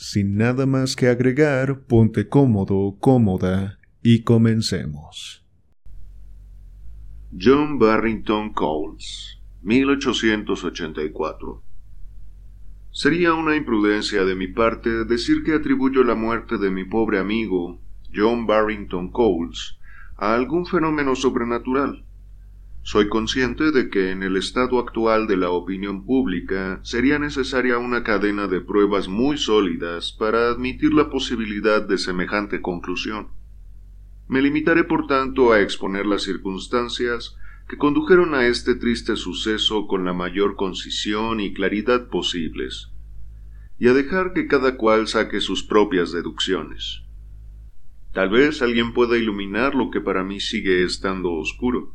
Sin nada más que agregar, ponte cómodo, cómoda y comencemos. John Barrington Coles, 1884. Sería una imprudencia de mi parte decir que atribuyo la muerte de mi pobre amigo, John Barrington Coles, a algún fenómeno sobrenatural. Soy consciente de que en el estado actual de la opinión pública sería necesaria una cadena de pruebas muy sólidas para admitir la posibilidad de semejante conclusión. Me limitaré por tanto a exponer las circunstancias que condujeron a este triste suceso con la mayor concisión y claridad posibles, y a dejar que cada cual saque sus propias deducciones. Tal vez alguien pueda iluminar lo que para mí sigue estando oscuro.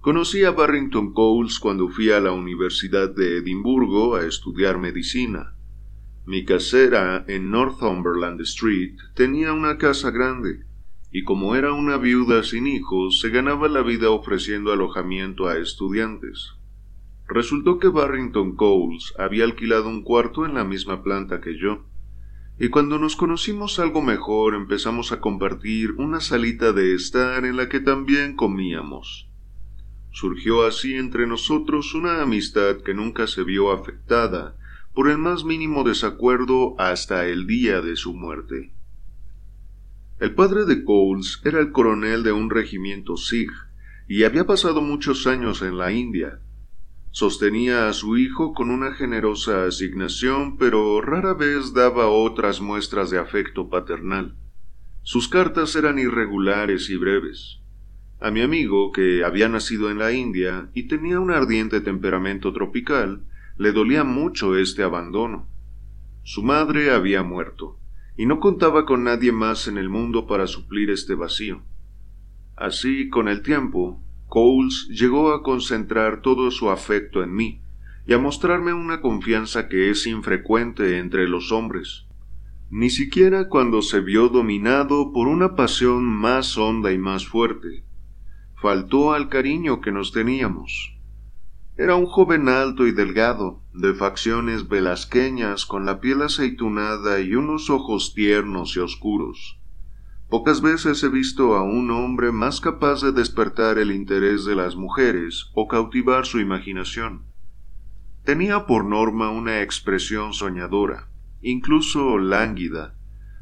Conocí a Barrington Coles cuando fui a la Universidad de Edimburgo a estudiar medicina. Mi casera en Northumberland Street tenía una casa grande, y como era una viuda sin hijos, se ganaba la vida ofreciendo alojamiento a estudiantes. Resultó que Barrington Coles había alquilado un cuarto en la misma planta que yo, y cuando nos conocimos algo mejor empezamos a compartir una salita de estar en la que también comíamos. Surgió así entre nosotros una amistad que nunca se vio afectada por el más mínimo desacuerdo hasta el día de su muerte. El padre de Coles era el coronel de un regimiento Sikh y había pasado muchos años en la India. Sostenía a su hijo con una generosa asignación, pero rara vez daba otras muestras de afecto paternal. Sus cartas eran irregulares y breves. A mi amigo, que había nacido en la India y tenía un ardiente temperamento tropical, le dolía mucho este abandono. Su madre había muerto, y no contaba con nadie más en el mundo para suplir este vacío. Así, con el tiempo, Coles llegó a concentrar todo su afecto en mí, y a mostrarme una confianza que es infrecuente entre los hombres, ni siquiera cuando se vio dominado por una pasión más honda y más fuerte faltó al cariño que nos teníamos. Era un joven alto y delgado, de facciones velasqueñas, con la piel aceitunada y unos ojos tiernos y oscuros. Pocas veces he visto a un hombre más capaz de despertar el interés de las mujeres o cautivar su imaginación. Tenía por norma una expresión soñadora, incluso lánguida,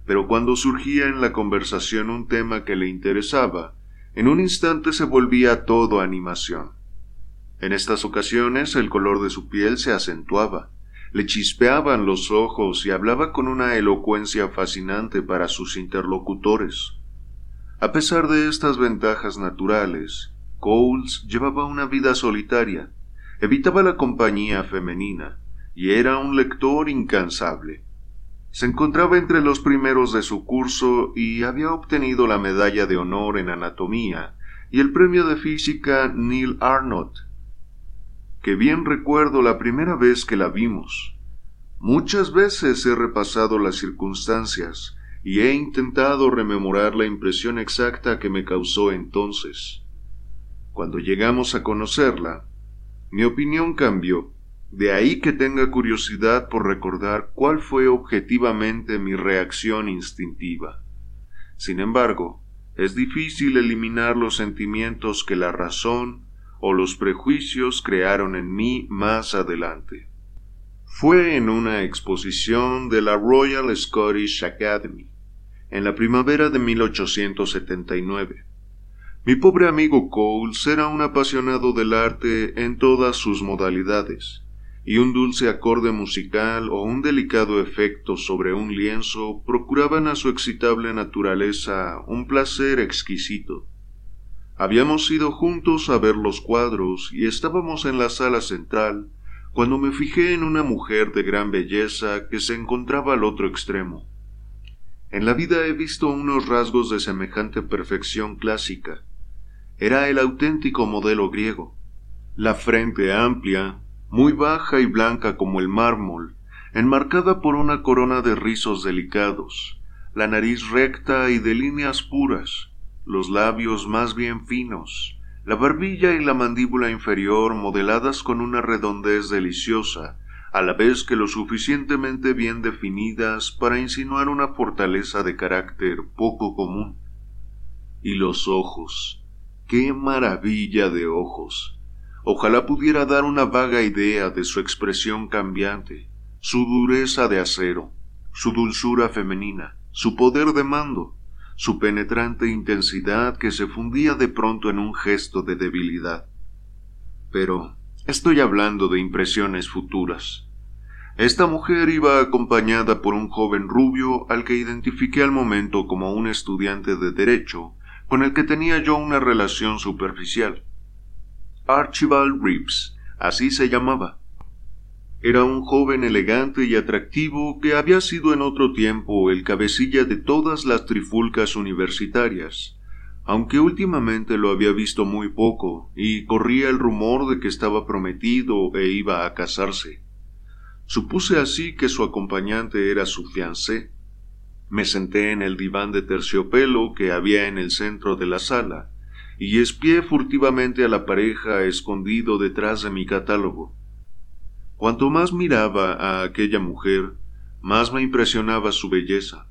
pero cuando surgía en la conversación un tema que le interesaba, en un instante se volvía todo animación. En estas ocasiones el color de su piel se acentuaba, le chispeaban los ojos y hablaba con una elocuencia fascinante para sus interlocutores. A pesar de estas ventajas naturales, Coles llevaba una vida solitaria, evitaba la compañía femenina y era un lector incansable. Se encontraba entre los primeros de su curso y había obtenido la medalla de honor en anatomía y el premio de física Neil Arnott. Que bien recuerdo la primera vez que la vimos. Muchas veces he repasado las circunstancias y he intentado rememorar la impresión exacta que me causó entonces. Cuando llegamos a conocerla, mi opinión cambió de ahí que tenga curiosidad por recordar cuál fue objetivamente mi reacción instintiva. Sin embargo, es difícil eliminar los sentimientos que la razón o los prejuicios crearon en mí más adelante. Fue en una exposición de la Royal Scottish Academy, en la primavera de 1879. Mi pobre amigo Coles era un apasionado del arte en todas sus modalidades, y un dulce acorde musical o un delicado efecto sobre un lienzo procuraban a su excitable naturaleza un placer exquisito. Habíamos ido juntos a ver los cuadros y estábamos en la sala central cuando me fijé en una mujer de gran belleza que se encontraba al otro extremo. En la vida he visto unos rasgos de semejante perfección clásica. Era el auténtico modelo griego. La frente amplia, muy baja y blanca como el mármol, enmarcada por una corona de rizos delicados, la nariz recta y de líneas puras, los labios más bien finos, la barbilla y la mandíbula inferior modeladas con una redondez deliciosa, a la vez que lo suficientemente bien definidas para insinuar una fortaleza de carácter poco común. Y los ojos. ¡Qué maravilla de ojos! Ojalá pudiera dar una vaga idea de su expresión cambiante, su dureza de acero, su dulzura femenina, su poder de mando, su penetrante intensidad que se fundía de pronto en un gesto de debilidad. Pero estoy hablando de impresiones futuras. Esta mujer iba acompañada por un joven rubio al que identifiqué al momento como un estudiante de derecho con el que tenía yo una relación superficial. Archibald Reeves, así se llamaba. Era un joven elegante y atractivo que había sido en otro tiempo el cabecilla de todas las trifulcas universitarias, aunque últimamente lo había visto muy poco y corría el rumor de que estaba prometido e iba a casarse. Supuse así que su acompañante era su fiancé. Me senté en el diván de terciopelo que había en el centro de la sala y espié furtivamente a la pareja escondido detrás de mi catálogo. Cuanto más miraba a aquella mujer, más me impresionaba su belleza.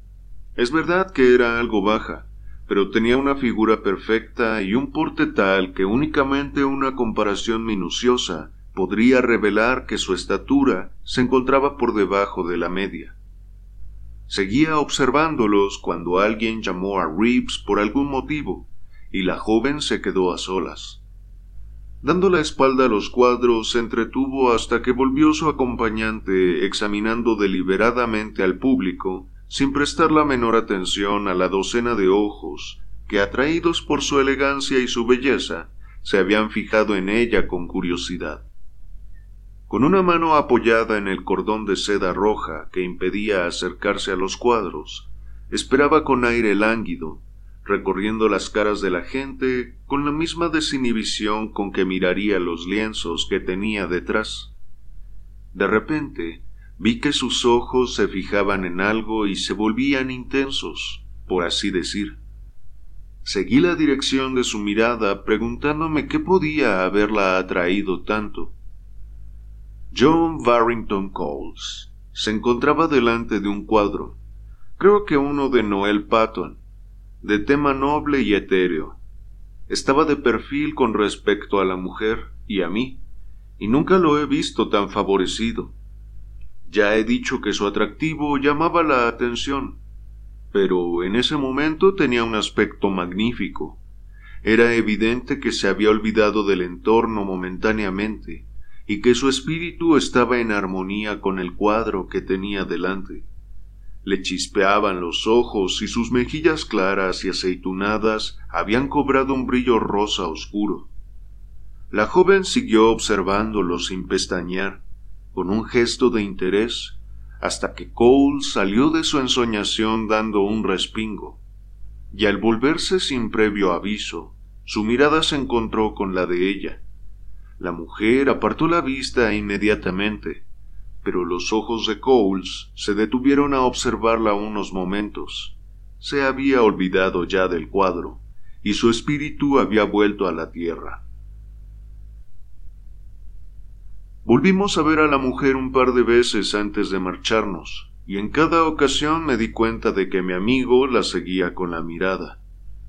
Es verdad que era algo baja, pero tenía una figura perfecta y un porte tal que únicamente una comparación minuciosa podría revelar que su estatura se encontraba por debajo de la media. Seguía observándolos cuando alguien llamó a Reeves por algún motivo, y la joven se quedó a solas. Dando la espalda a los cuadros, se entretuvo hasta que volvió su acompañante examinando deliberadamente al público, sin prestar la menor atención a la docena de ojos que, atraídos por su elegancia y su belleza, se habían fijado en ella con curiosidad. Con una mano apoyada en el cordón de seda roja que impedía acercarse a los cuadros, esperaba con aire lánguido recorriendo las caras de la gente con la misma desinhibición con que miraría los lienzos que tenía detrás. De repente vi que sus ojos se fijaban en algo y se volvían intensos, por así decir. Seguí la dirección de su mirada preguntándome qué podía haberla atraído tanto. John Barrington Coles se encontraba delante de un cuadro, creo que uno de Noel Patton, de tema noble y etéreo. Estaba de perfil con respecto a la mujer y a mí, y nunca lo he visto tan favorecido. Ya he dicho que su atractivo llamaba la atención, pero en ese momento tenía un aspecto magnífico. Era evidente que se había olvidado del entorno momentáneamente, y que su espíritu estaba en armonía con el cuadro que tenía delante le chispeaban los ojos y sus mejillas claras y aceitunadas habían cobrado un brillo rosa oscuro. La joven siguió observándolo sin pestañear, con un gesto de interés, hasta que Cole salió de su ensoñación dando un respingo, y al volverse sin previo aviso, su mirada se encontró con la de ella. La mujer apartó la vista inmediatamente, pero los ojos de Coles se detuvieron a observarla unos momentos. Se había olvidado ya del cuadro, y su espíritu había vuelto a la tierra. Volvimos a ver a la mujer un par de veces antes de marcharnos, y en cada ocasión me di cuenta de que mi amigo la seguía con la mirada.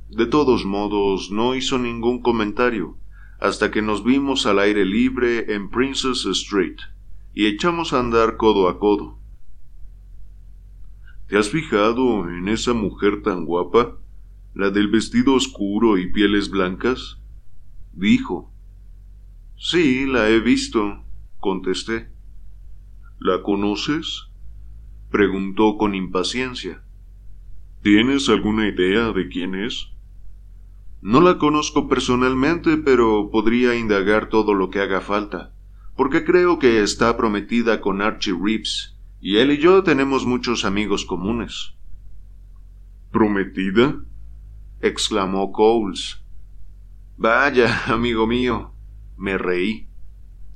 De todos modos, no hizo ningún comentario, hasta que nos vimos al aire libre en Princess Street y echamos a andar codo a codo. ¿Te has fijado en esa mujer tan guapa? La del vestido oscuro y pieles blancas? dijo. Sí, la he visto, contesté. ¿La conoces? preguntó con impaciencia. ¿Tienes alguna idea de quién es? No la conozco personalmente, pero podría indagar todo lo que haga falta porque creo que está prometida con Archie Reeves, y él y yo tenemos muchos amigos comunes. ¿Prometida? exclamó Coles. Vaya, amigo mío, me reí.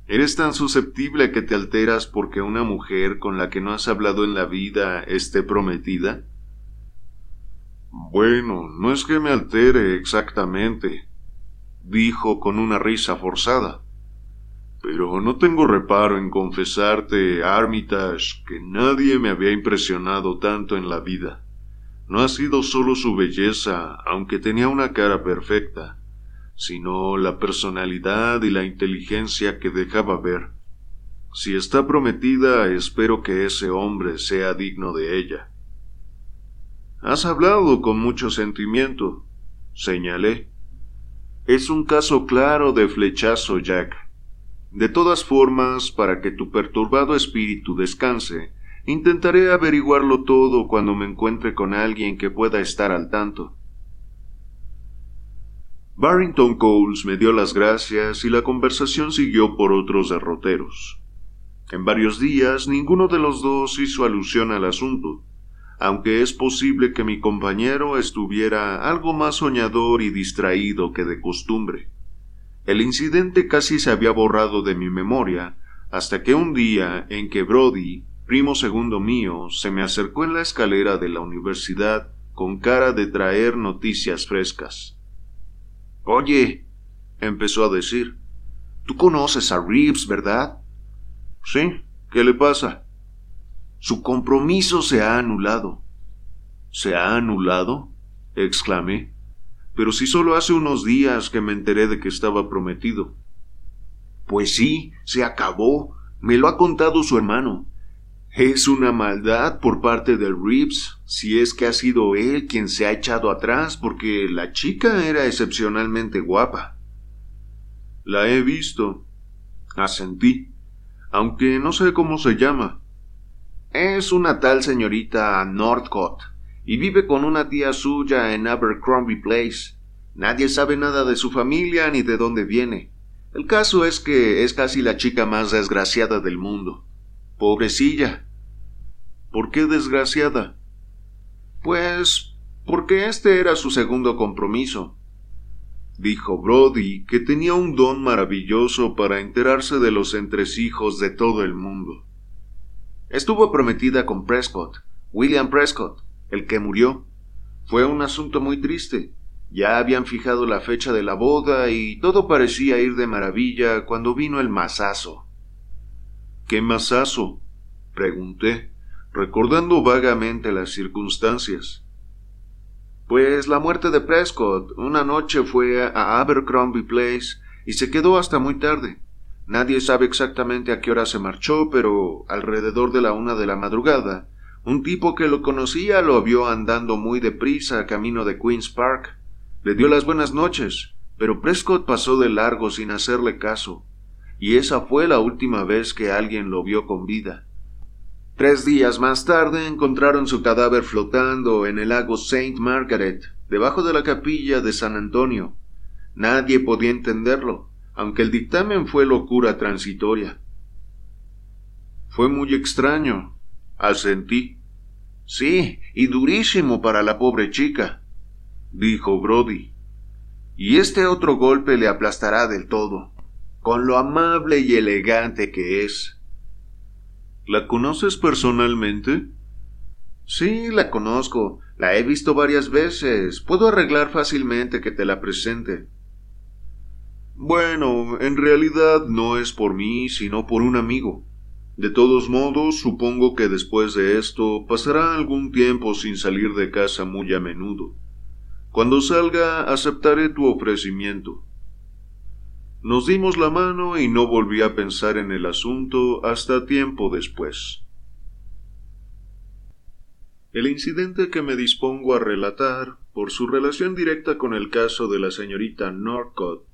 ¿Eres tan susceptible que te alteras porque una mujer con la que no has hablado en la vida esté prometida? Bueno, no es que me altere exactamente, dijo con una risa forzada. Pero no tengo reparo en confesarte, Armitage, que nadie me había impresionado tanto en la vida. No ha sido solo su belleza, aunque tenía una cara perfecta, sino la personalidad y la inteligencia que dejaba ver. Si está prometida, espero que ese hombre sea digno de ella. Has hablado con mucho sentimiento, señalé. Es un caso claro de flechazo, Jack. De todas formas, para que tu perturbado espíritu descanse, intentaré averiguarlo todo cuando me encuentre con alguien que pueda estar al tanto. Barrington Coles me dio las gracias y la conversación siguió por otros derroteros. En varios días ninguno de los dos hizo alusión al asunto, aunque es posible que mi compañero estuviera algo más soñador y distraído que de costumbre. El incidente casi se había borrado de mi memoria hasta que un día en que Brody, primo segundo mío, se me acercó en la escalera de la universidad con cara de traer noticias frescas. Oye, empezó a decir, tú conoces a Reeves, ¿verdad? Sí, ¿qué le pasa? Su compromiso se ha anulado. ¿Se ha anulado? exclamé. Pero si solo hace unos días que me enteré de que estaba prometido. Pues sí, se acabó. Me lo ha contado su hermano. Es una maldad por parte de Reeves, si es que ha sido él quien se ha echado atrás, porque la chica era excepcionalmente guapa. La he visto. Asentí, aunque no sé cómo se llama. Es una tal señorita Northcott, y vive con una tía suya en Abercrombie Place. Nadie sabe nada de su familia ni de dónde viene. El caso es que es casi la chica más desgraciada del mundo. Pobrecilla. ¿Por qué desgraciada? Pues porque este era su segundo compromiso. Dijo Brody que tenía un don maravilloso para enterarse de los entresijos de todo el mundo. Estuvo prometida con Prescott, William Prescott, el que murió. Fue un asunto muy triste. Ya habían fijado la fecha de la boda y todo parecía ir de maravilla cuando vino el masazo. ¿Qué masazo? pregunté, recordando vagamente las circunstancias. Pues la muerte de Prescott. Una noche fue a Abercrombie Place y se quedó hasta muy tarde. Nadie sabe exactamente a qué hora se marchó, pero alrededor de la una de la madrugada, un tipo que lo conocía lo vio andando muy deprisa camino de Queen's Park. Le dio las buenas noches, pero Prescott pasó de largo sin hacerle caso y esa fue la última vez que alguien lo vio con vida. Tres días más tarde encontraron su cadáver flotando en el lago Saint Margaret, debajo de la capilla de San Antonio. Nadie podía entenderlo, aunque el dictamen fue locura transitoria. Fue muy extraño, asentí. Sí, y durísimo para la pobre chica, dijo Brody. Y este otro golpe le aplastará del todo con lo amable y elegante que es. ¿La conoces personalmente? Sí, la conozco. La he visto varias veces. Puedo arreglar fácilmente que te la presente. Bueno, en realidad no es por mí, sino por un amigo. De todos modos, supongo que después de esto pasará algún tiempo sin salir de casa muy a menudo. Cuando salga, aceptaré tu ofrecimiento. Nos dimos la mano y no volví a pensar en el asunto hasta tiempo después. El incidente que me dispongo a relatar, por su relación directa con el caso de la señorita Norcott,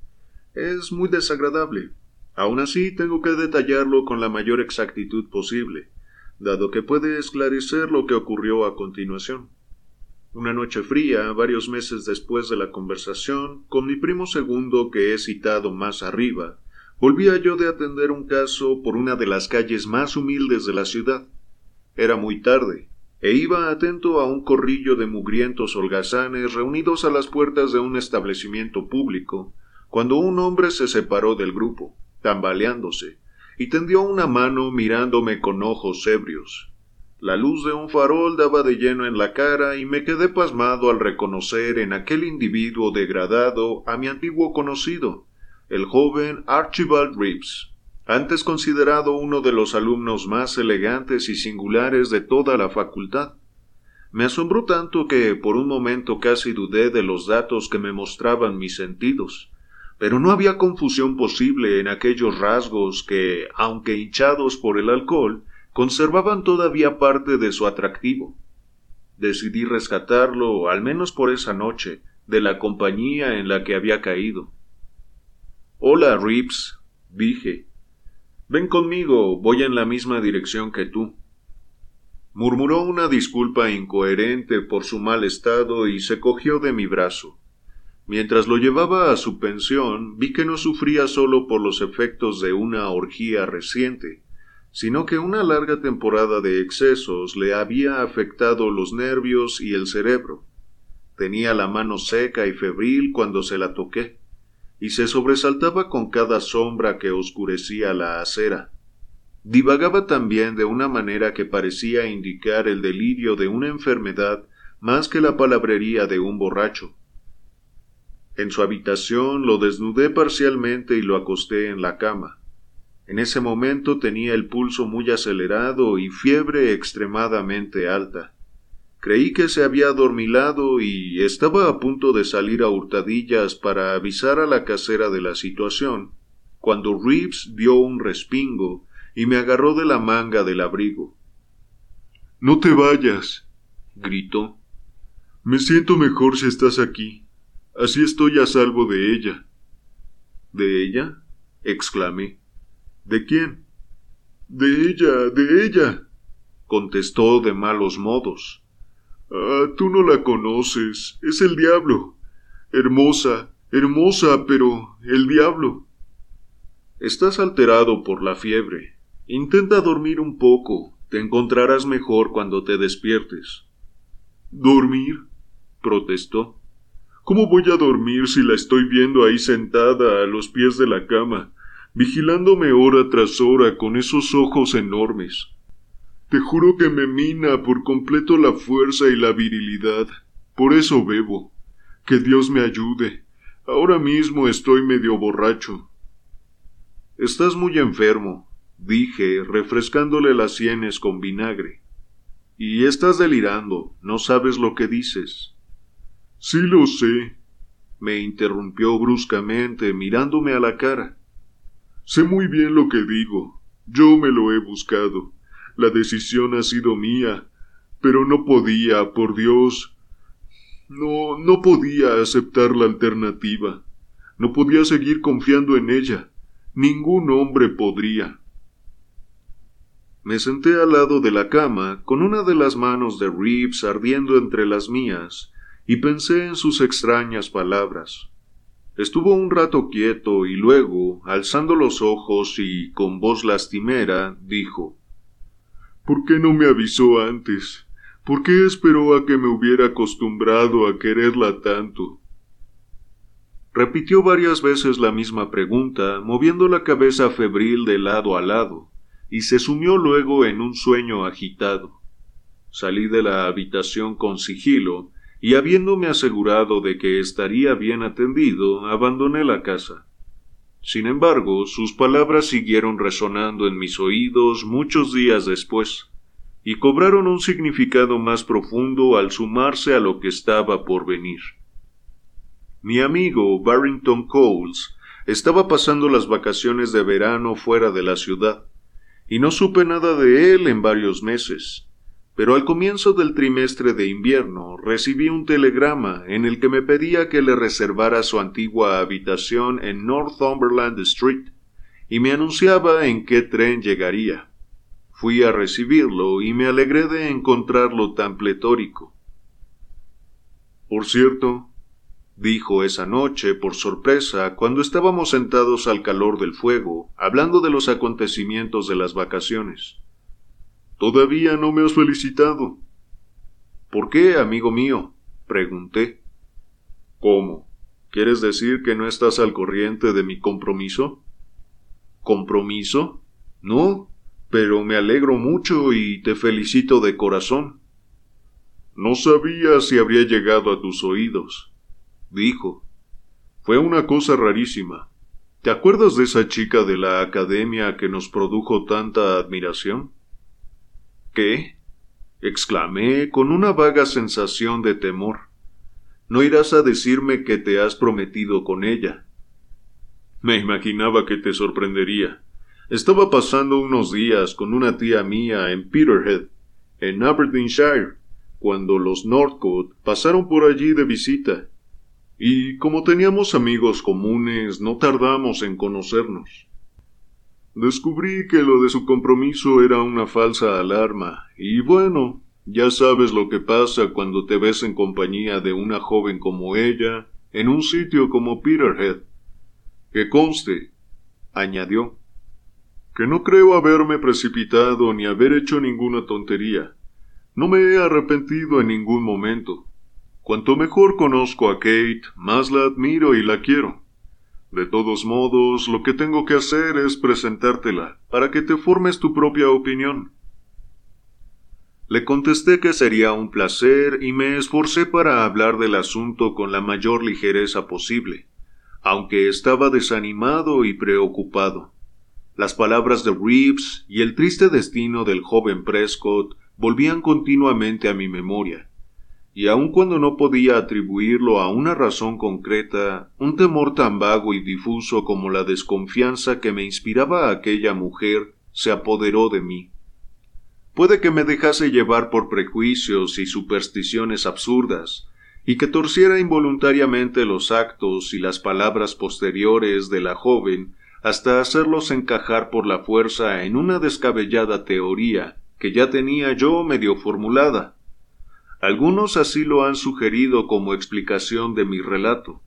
es muy desagradable. Aun así tengo que detallarlo con la mayor exactitud posible, dado que puede esclarecer lo que ocurrió a continuación. Una noche fría, varios meses después de la conversación, con mi primo segundo que he citado más arriba, volvía yo de atender un caso por una de las calles más humildes de la ciudad. Era muy tarde, e iba atento a un corrillo de mugrientos holgazanes reunidos a las puertas de un establecimiento público, cuando un hombre se separó del grupo, tambaleándose, y tendió una mano mirándome con ojos ebrios. La luz de un farol daba de lleno en la cara y me quedé pasmado al reconocer en aquel individuo degradado a mi antiguo conocido, el joven Archibald Reeves, antes considerado uno de los alumnos más elegantes y singulares de toda la facultad. Me asombró tanto que por un momento casi dudé de los datos que me mostraban mis sentidos, pero no había confusión posible en aquellos rasgos que, aunque hinchados por el alcohol, conservaban todavía parte de su atractivo. Decidí rescatarlo, al menos por esa noche, de la compañía en la que había caído. Hola, Reeves, dije. Ven conmigo, voy en la misma dirección que tú. Murmuró una disculpa incoherente por su mal estado y se cogió de mi brazo. Mientras lo llevaba a su pensión, vi que no sufría solo por los efectos de una orgía reciente, sino que una larga temporada de excesos le había afectado los nervios y el cerebro. Tenía la mano seca y febril cuando se la toqué, y se sobresaltaba con cada sombra que oscurecía la acera. Divagaba también de una manera que parecía indicar el delirio de una enfermedad más que la palabrería de un borracho. En su habitación lo desnudé parcialmente y lo acosté en la cama. En ese momento tenía el pulso muy acelerado y fiebre extremadamente alta. Creí que se había adormilado y estaba a punto de salir a hurtadillas para avisar a la casera de la situación, cuando Reeves dio un respingo y me agarró de la manga del abrigo. No te vayas, gritó. Me siento mejor si estás aquí. Así estoy a salvo de ella. ¿De ella? exclamé. ¿De quién? De ella, de ella, contestó de malos modos. Ah, tú no la conoces, es el diablo. Hermosa, hermosa, pero el diablo. Estás alterado por la fiebre. Intenta dormir un poco, te encontrarás mejor cuando te despiertes. ¿Dormir? protestó. ¿Cómo voy a dormir si la estoy viendo ahí sentada a los pies de la cama, vigilándome hora tras hora con esos ojos enormes. Te juro que me mina por completo la fuerza y la virilidad. Por eso bebo. Que Dios me ayude. Ahora mismo estoy medio borracho. Estás muy enfermo, dije, refrescándole las sienes con vinagre. Y estás delirando, no sabes lo que dices. Sí lo sé, me interrumpió bruscamente, mirándome a la cara. Sé muy bien lo que digo. Yo me lo he buscado. La decisión ha sido mía. Pero no podía, por Dios. No, no podía aceptar la alternativa. No podía seguir confiando en ella. Ningún hombre podría. Me senté al lado de la cama, con una de las manos de Reeves ardiendo entre las mías, y pensé en sus extrañas palabras. Estuvo un rato quieto y luego, alzando los ojos y con voz lastimera, dijo ¿Por qué no me avisó antes? ¿Por qué esperó a que me hubiera acostumbrado a quererla tanto? Repitió varias veces la misma pregunta, moviendo la cabeza febril de lado a lado, y se sumió luego en un sueño agitado. Salí de la habitación con sigilo, y habiéndome asegurado de que estaría bien atendido, abandoné la casa. Sin embargo, sus palabras siguieron resonando en mis oídos muchos días después, y cobraron un significado más profundo al sumarse a lo que estaba por venir. Mi amigo Barrington Coles estaba pasando las vacaciones de verano fuera de la ciudad, y no supe nada de él en varios meses, pero al comienzo del trimestre de invierno recibí un telegrama en el que me pedía que le reservara su antigua habitación en Northumberland Street y me anunciaba en qué tren llegaría. Fui a recibirlo y me alegré de encontrarlo tan pletórico. Por cierto, dijo esa noche por sorpresa cuando estábamos sentados al calor del fuego, hablando de los acontecimientos de las vacaciones. Todavía no me has felicitado. ¿Por qué, amigo mío? pregunté. ¿Cómo? ¿Quieres decir que no estás al corriente de mi compromiso? ¿Compromiso? No, pero me alegro mucho y te felicito de corazón. No sabía si habría llegado a tus oídos, dijo. Fue una cosa rarísima. ¿Te acuerdas de esa chica de la academia que nos produjo tanta admiración? ¿Qué? exclamé con una vaga sensación de temor. No irás a decirme que te has prometido con ella. Me imaginaba que te sorprendería. Estaba pasando unos días con una tía mía en Peterhead, en Aberdeenshire, cuando los Northcote pasaron por allí de visita. Y como teníamos amigos comunes, no tardamos en conocernos. Descubrí que lo de su compromiso era una falsa alarma, y bueno, ya sabes lo que pasa cuando te ves en compañía de una joven como ella, en un sitio como Peterhead. Que conste, añadió, que no creo haberme precipitado ni haber hecho ninguna tontería. No me he arrepentido en ningún momento. Cuanto mejor conozco a Kate, más la admiro y la quiero. De todos modos, lo que tengo que hacer es presentártela, para que te formes tu propia opinión. Le contesté que sería un placer y me esforcé para hablar del asunto con la mayor ligereza posible, aunque estaba desanimado y preocupado. Las palabras de Reeves y el triste destino del joven Prescott volvían continuamente a mi memoria, y aun cuando no podía atribuirlo a una razón concreta, un temor tan vago y difuso como la desconfianza que me inspiraba aquella mujer se apoderó de mí. Puede que me dejase llevar por prejuicios y supersticiones absurdas, y que torciera involuntariamente los actos y las palabras posteriores de la joven hasta hacerlos encajar por la fuerza en una descabellada teoría que ya tenía yo medio formulada. Algunos así lo han sugerido como explicación de mi relato.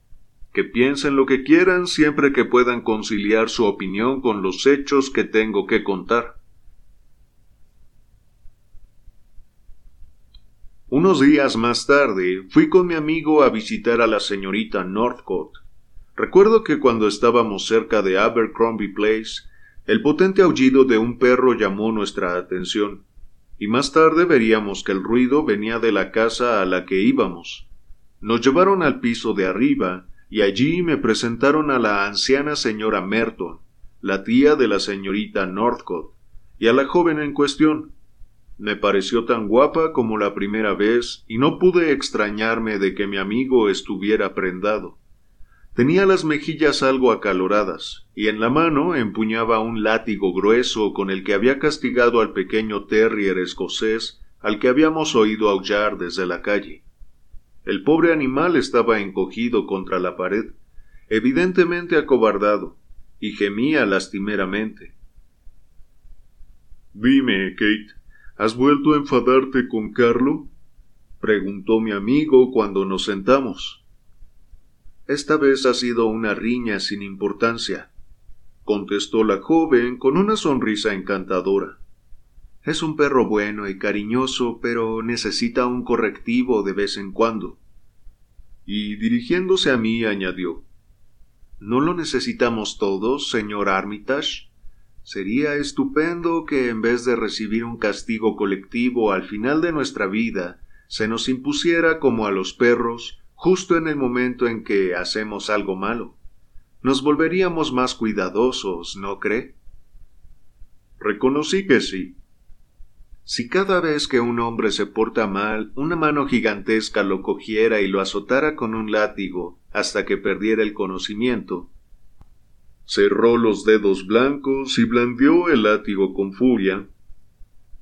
Que piensen lo que quieran siempre que puedan conciliar su opinión con los hechos que tengo que contar. Unos días más tarde fui con mi amigo a visitar a la señorita Northcote. Recuerdo que cuando estábamos cerca de Abercrombie Place, el potente aullido de un perro llamó nuestra atención, y más tarde veríamos que el ruido venía de la casa a la que íbamos. Nos llevaron al piso de arriba, y allí me presentaron a la anciana señora Merton, la tía de la señorita Northcote, y a la joven en cuestión. Me pareció tan guapa como la primera vez, y no pude extrañarme de que mi amigo estuviera prendado. Tenía las mejillas algo acaloradas, y en la mano empuñaba un látigo grueso con el que había castigado al pequeño terrier escocés al que habíamos oído aullar desde la calle. El pobre animal estaba encogido contra la pared, evidentemente acobardado, y gemía lastimeramente. Dime, Kate, ¿has vuelto a enfadarte con Carlo? preguntó mi amigo cuando nos sentamos. Esta vez ha sido una riña sin importancia, contestó la joven con una sonrisa encantadora. Es un perro bueno y cariñoso, pero necesita un correctivo de vez en cuando. Y dirigiéndose a mí añadió ¿No lo necesitamos todos, señor Armitage? Sería estupendo que en vez de recibir un castigo colectivo al final de nuestra vida, se nos impusiera como a los perros justo en el momento en que hacemos algo malo. Nos volveríamos más cuidadosos, ¿no cree? Reconocí que sí. Si cada vez que un hombre se porta mal, una mano gigantesca lo cogiera y lo azotara con un látigo hasta que perdiera el conocimiento, cerró los dedos blancos y blandió el látigo con furia,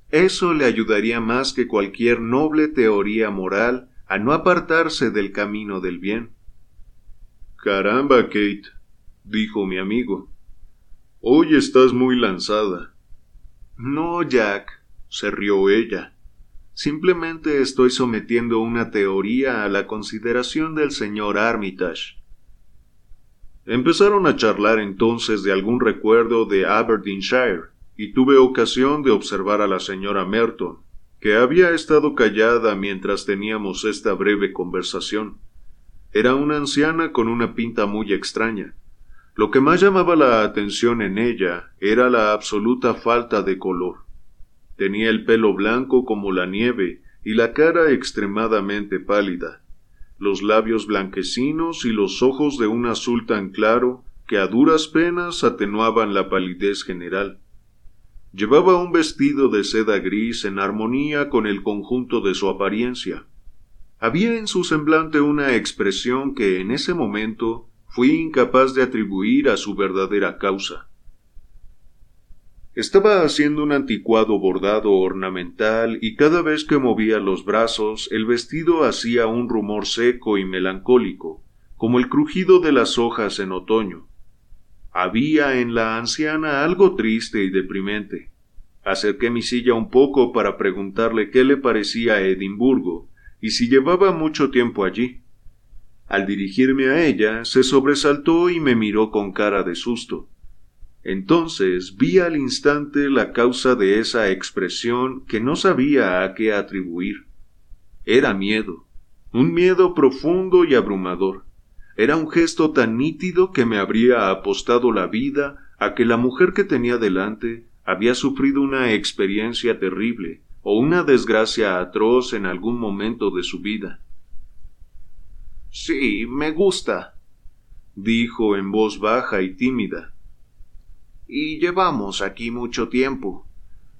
eso le ayudaría más que cualquier noble teoría moral a no apartarse del camino del bien. Caramba, Kate, dijo mi amigo. Hoy estás muy lanzada. No, Jack, se rió ella. Simplemente estoy sometiendo una teoría a la consideración del señor Armitage. Empezaron a charlar entonces de algún recuerdo de Aberdeenshire, y tuve ocasión de observar a la señora Merton, que había estado callada mientras teníamos esta breve conversación. Era una anciana con una pinta muy extraña. Lo que más llamaba la atención en ella era la absoluta falta de color. Tenía el pelo blanco como la nieve y la cara extremadamente pálida, los labios blanquecinos y los ojos de un azul tan claro que a duras penas atenuaban la palidez general. Llevaba un vestido de seda gris en armonía con el conjunto de su apariencia. Había en su semblante una expresión que en ese momento fui incapaz de atribuir a su verdadera causa. Estaba haciendo un anticuado bordado ornamental y cada vez que movía los brazos el vestido hacía un rumor seco y melancólico, como el crujido de las hojas en otoño. Había en la anciana algo triste y deprimente. Acerqué mi silla un poco para preguntarle qué le parecía a Edimburgo y si llevaba mucho tiempo allí. Al dirigirme a ella, se sobresaltó y me miró con cara de susto. Entonces vi al instante la causa de esa expresión que no sabía a qué atribuir. Era miedo, un miedo profundo y abrumador. Era un gesto tan nítido que me habría apostado la vida a que la mujer que tenía delante había sufrido una experiencia terrible o una desgracia atroz en algún momento de su vida. Sí, me gusta, dijo en voz baja y tímida. Y llevamos aquí mucho tiempo.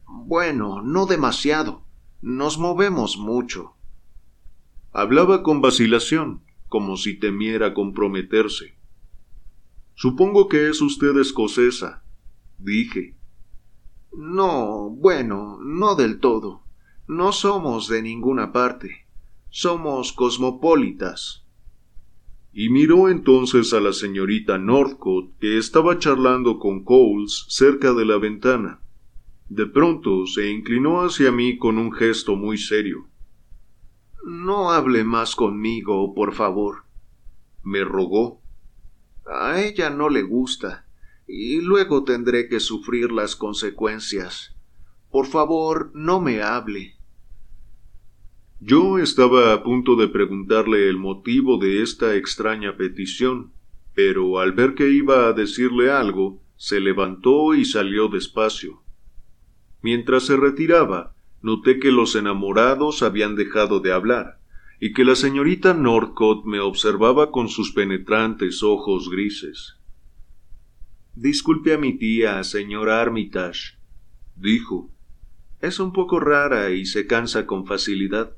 Bueno, no demasiado. Nos movemos mucho. Hablaba con vacilación, como si temiera comprometerse. Supongo que es usted escocesa, dije. No, bueno, no del todo. No somos de ninguna parte. Somos cosmopolitas. Y miró entonces a la señorita Northcott, que estaba charlando con Coles cerca de la ventana. De pronto se inclinó hacia mí con un gesto muy serio. No hable más conmigo, por favor. me rogó. A ella no le gusta, y luego tendré que sufrir las consecuencias. Por favor, no me hable. Yo estaba a punto de preguntarle el motivo de esta extraña petición, pero al ver que iba a decirle algo, se levantó y salió despacio. Mientras se retiraba, noté que los enamorados habían dejado de hablar, y que la señorita Northcott me observaba con sus penetrantes ojos grises. Disculpe a mi tía, señora Armitage, dijo. Es un poco rara y se cansa con facilidad.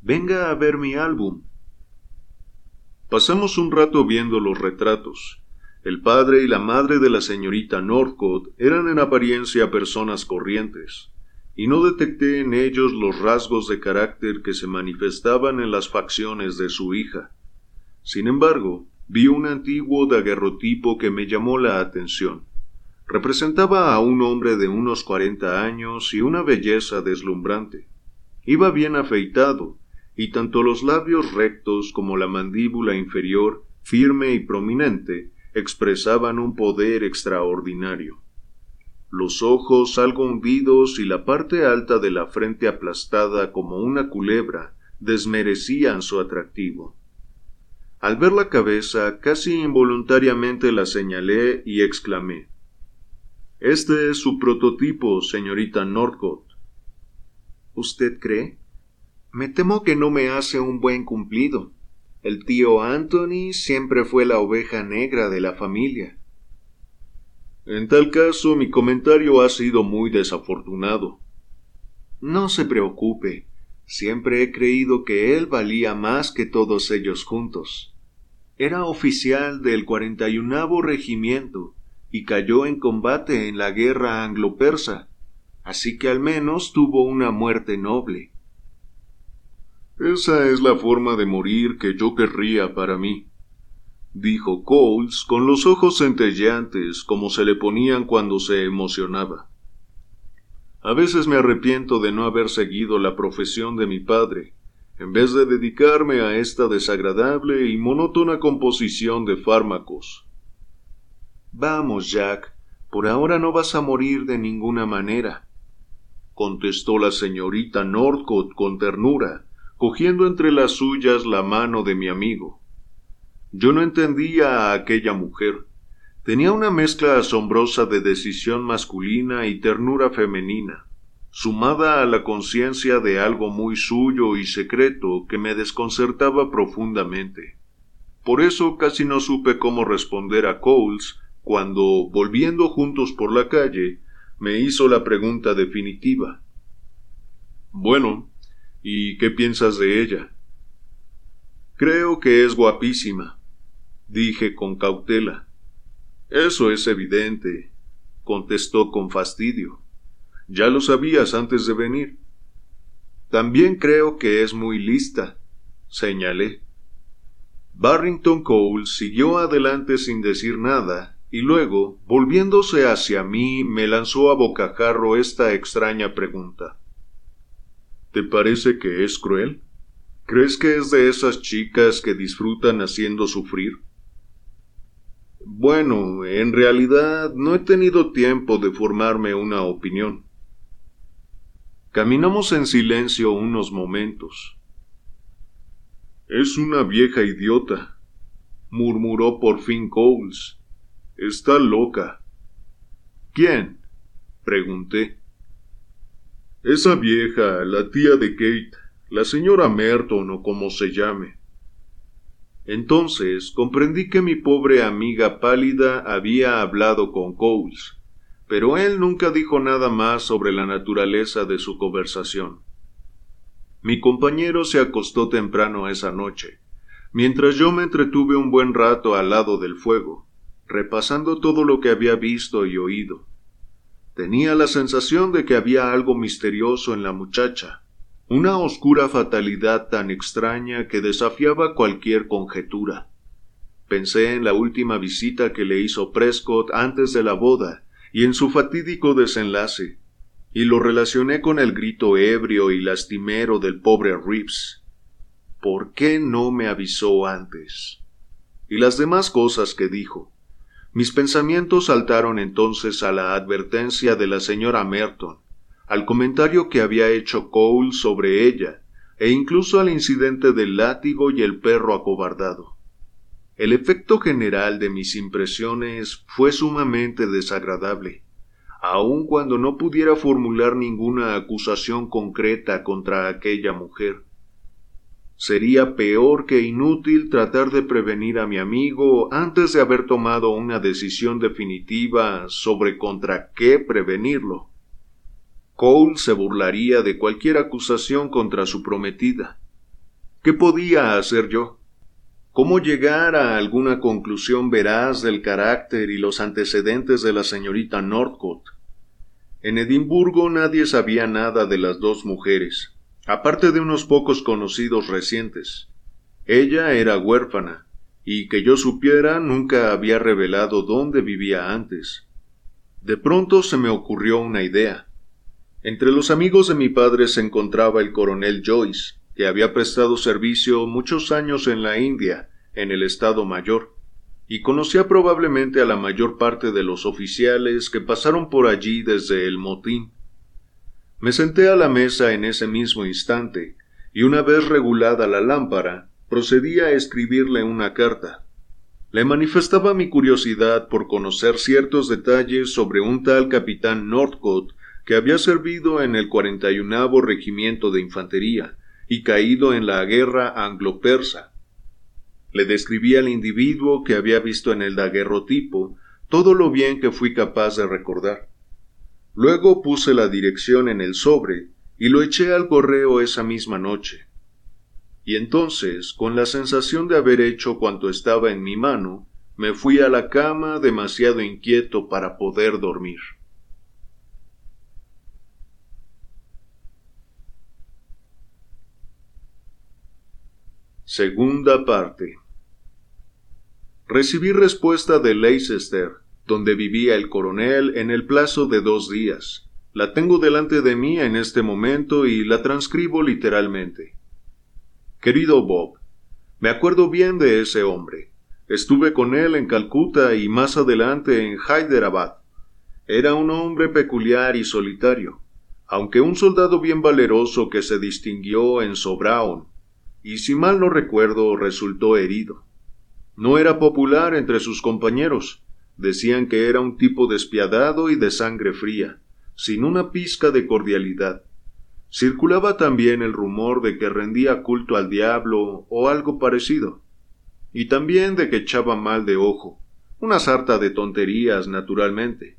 Venga a ver mi álbum. Pasamos un rato viendo los retratos. El padre y la madre de la señorita Northcott eran en apariencia personas corrientes y no detecté en ellos los rasgos de carácter que se manifestaban en las facciones de su hija. Sin embargo, vi un antiguo daguerrotipo que me llamó la atención. Representaba a un hombre de unos cuarenta años y una belleza deslumbrante. Iba bien afeitado, y tanto los labios rectos como la mandíbula inferior, firme y prominente, expresaban un poder extraordinario los ojos algo hundidos y la parte alta de la frente aplastada como una culebra desmerecían su atractivo. Al ver la cabeza casi involuntariamente la señalé y exclamé Este es su prototipo, señorita Norcott. ¿Usted cree? Me temo que no me hace un buen cumplido. El tío Anthony siempre fue la oveja negra de la familia. En tal caso, mi comentario ha sido muy desafortunado. No se preocupe. Siempre he creído que él valía más que todos ellos juntos. Era oficial del 41 regimiento y cayó en combate en la guerra anglo-persa, así que al menos tuvo una muerte noble. Esa es la forma de morir que yo querría para mí dijo Coles con los ojos centelleantes como se le ponían cuando se emocionaba. A veces me arrepiento de no haber seguido la profesión de mi padre, en vez de dedicarme a esta desagradable y monótona composición de fármacos. Vamos, Jack, por ahora no vas a morir de ninguna manera. contestó la señorita Northcott con ternura, cogiendo entre las suyas la mano de mi amigo. Yo no entendía a aquella mujer. Tenía una mezcla asombrosa de decisión masculina y ternura femenina, sumada a la conciencia de algo muy suyo y secreto que me desconcertaba profundamente. Por eso casi no supe cómo responder a Coles cuando, volviendo juntos por la calle, me hizo la pregunta definitiva. Bueno, ¿y qué piensas de ella? Creo que es guapísima, dije con cautela. Eso es evidente, contestó con fastidio. Ya lo sabías antes de venir. También creo que es muy lista, señalé. Barrington Cole siguió adelante sin decir nada, y luego, volviéndose hacia mí, me lanzó a bocajarro esta extraña pregunta. ¿Te parece que es cruel? ¿Crees que es de esas chicas que disfrutan haciendo sufrir? Bueno, en realidad no he tenido tiempo de formarme una opinión. Caminamos en silencio unos momentos. Es una vieja idiota, murmuró por fin Coles. Está loca. ¿Quién? pregunté. Esa vieja, la tía de Kate, la señora Merton o como se llame. Entonces comprendí que mi pobre amiga pálida había hablado con Coles, pero él nunca dijo nada más sobre la naturaleza de su conversación. Mi compañero se acostó temprano esa noche, mientras yo me entretuve un buen rato al lado del fuego, repasando todo lo que había visto y oído. Tenía la sensación de que había algo misterioso en la muchacha, una oscura fatalidad tan extraña que desafiaba cualquier conjetura. Pensé en la última visita que le hizo Prescott antes de la boda y en su fatídico desenlace, y lo relacioné con el grito ebrio y lastimero del pobre Reeves. ¿Por qué no me avisó antes? Y las demás cosas que dijo. Mis pensamientos saltaron entonces a la advertencia de la señora Merton, al comentario que había hecho Cole sobre ella, e incluso al incidente del látigo y el perro acobardado. El efecto general de mis impresiones fue sumamente desagradable, aun cuando no pudiera formular ninguna acusación concreta contra aquella mujer. Sería peor que inútil tratar de prevenir a mi amigo antes de haber tomado una decisión definitiva sobre contra qué prevenirlo. Cole se burlaría de cualquier acusación contra su prometida. ¿Qué podía hacer yo? ¿Cómo llegar a alguna conclusión veraz del carácter y los antecedentes de la señorita Northcott? En Edimburgo nadie sabía nada de las dos mujeres, aparte de unos pocos conocidos recientes. Ella era huérfana, y que yo supiera nunca había revelado dónde vivía antes. De pronto se me ocurrió una idea. Entre los amigos de mi padre se encontraba el coronel Joyce, que había prestado servicio muchos años en la India, en el Estado Mayor, y conocía probablemente a la mayor parte de los oficiales que pasaron por allí desde el motín. Me senté a la mesa en ese mismo instante, y una vez regulada la lámpara, procedí a escribirle una carta. Le manifestaba mi curiosidad por conocer ciertos detalles sobre un tal capitán Northcott que había servido en el 41 Regimiento de Infantería y caído en la guerra anglo-persa. Le describí al individuo que había visto en el daguerrotipo todo lo bien que fui capaz de recordar. Luego puse la dirección en el sobre y lo eché al correo esa misma noche. Y entonces, con la sensación de haber hecho cuanto estaba en mi mano, me fui a la cama demasiado inquieto para poder dormir. Segunda parte. Recibí respuesta de Leicester, donde vivía el coronel en el plazo de dos días. La tengo delante de mí en este momento y la transcribo literalmente. Querido Bob, me acuerdo bien de ese hombre. Estuve con él en Calcuta y más adelante en Hyderabad. Era un hombre peculiar y solitario. aunque un soldado bien valeroso que se distinguió en Sobraon, y si mal no recuerdo resultó herido. No era popular entre sus compañeros, decían que era un tipo despiadado y de sangre fría, sin una pizca de cordialidad. Circulaba también el rumor de que rendía culto al diablo o algo parecido, y también de que echaba mal de ojo, una sarta de tonterías, naturalmente.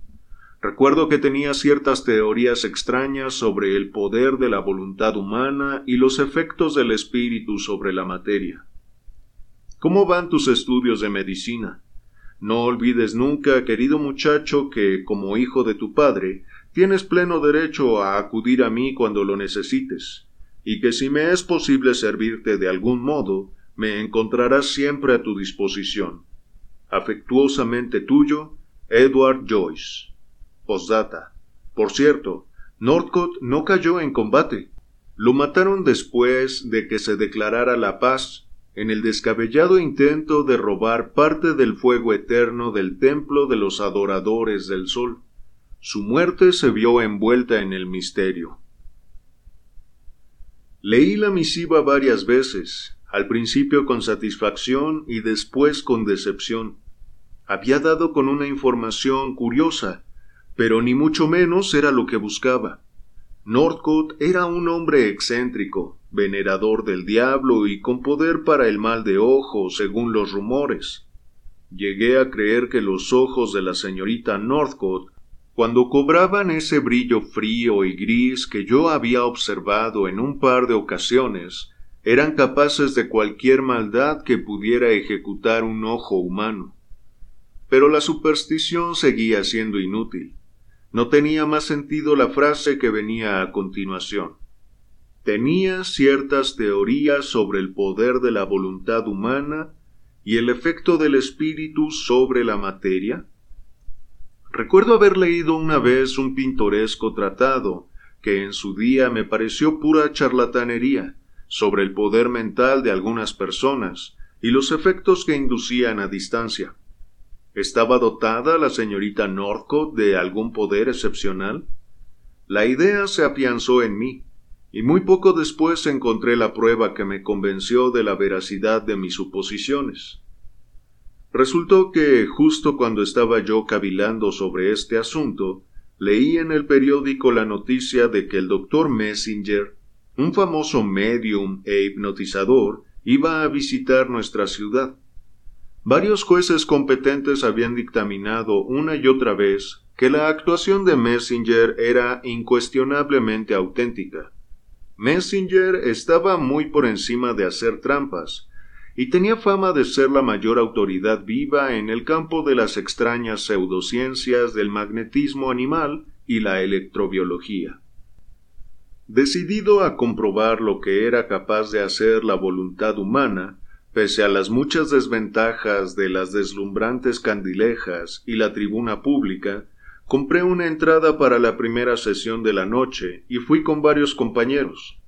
Recuerdo que tenía ciertas teorías extrañas sobre el poder de la voluntad humana y los efectos del espíritu sobre la materia. ¿Cómo van tus estudios de medicina? No olvides nunca, querido muchacho, que, como hijo de tu padre, tienes pleno derecho a acudir a mí cuando lo necesites, y que si me es posible servirte de algún modo, me encontrarás siempre a tu disposición. Afectuosamente tuyo, Edward Joyce. Postdata. Por cierto, Northcott no cayó en combate. Lo mataron después de que se declarara la paz en el descabellado intento de robar parte del fuego eterno del templo de los adoradores del sol. Su muerte se vio envuelta en el misterio. Leí la misiva varias veces, al principio con satisfacción y después con decepción. Había dado con una información curiosa, pero ni mucho menos era lo que buscaba. Northcote era un hombre excéntrico, venerador del diablo y con poder para el mal de ojo, según los rumores. Llegué a creer que los ojos de la señorita Northcote cuando cobraban ese brillo frío y gris que yo había observado en un par de ocasiones, eran capaces de cualquier maldad que pudiera ejecutar un ojo humano. Pero la superstición seguía siendo inútil. No tenía más sentido la frase que venía a continuación. Tenía ciertas teorías sobre el poder de la voluntad humana y el efecto del espíritu sobre la materia, Recuerdo haber leído una vez un pintoresco tratado, que en su día me pareció pura charlatanería, sobre el poder mental de algunas personas y los efectos que inducían a distancia. ¿Estaba dotada la señorita Northcote de algún poder excepcional? La idea se afianzó en mí, y muy poco después encontré la prueba que me convenció de la veracidad de mis suposiciones. Resultó que, justo cuando estaba yo cavilando sobre este asunto, leí en el periódico la noticia de que el doctor Messenger, un famoso medium e hipnotizador, iba a visitar nuestra ciudad. Varios jueces competentes habían dictaminado una y otra vez que la actuación de Messenger era incuestionablemente auténtica. Messenger estaba muy por encima de hacer trampas, y tenía fama de ser la mayor autoridad viva en el campo de las extrañas pseudociencias del magnetismo animal y la electrobiología. Decidido a comprobar lo que era capaz de hacer la voluntad humana, pese a las muchas desventajas de las deslumbrantes candilejas y la tribuna pública, compré una entrada para la primera sesión de la noche y fui con varios compañeros.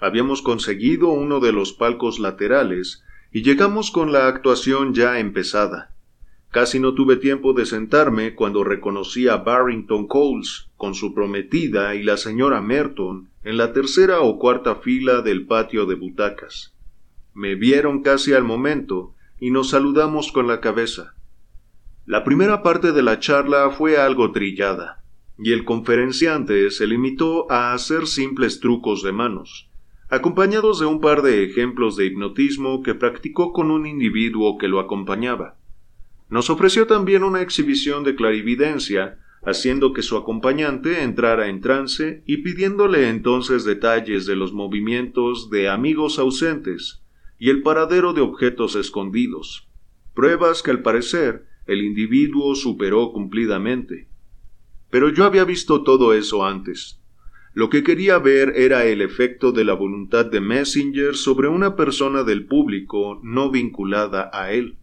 Habíamos conseguido uno de los palcos laterales y llegamos con la actuación ya empezada. Casi no tuve tiempo de sentarme cuando reconocí a Barrington Coles con su prometida y la señora Merton en la tercera o cuarta fila del patio de butacas. Me vieron casi al momento y nos saludamos con la cabeza. La primera parte de la charla fue algo trillada, y el conferenciante se limitó a hacer simples trucos de manos acompañados de un par de ejemplos de hipnotismo que practicó con un individuo que lo acompañaba. Nos ofreció también una exhibición de clarividencia, haciendo que su acompañante entrara en trance y pidiéndole entonces detalles de los movimientos de amigos ausentes y el paradero de objetos escondidos, pruebas que al parecer el individuo superó cumplidamente. Pero yo había visto todo eso antes, lo que quería ver era el efecto de la voluntad de Messenger sobre una persona del público no vinculada a él.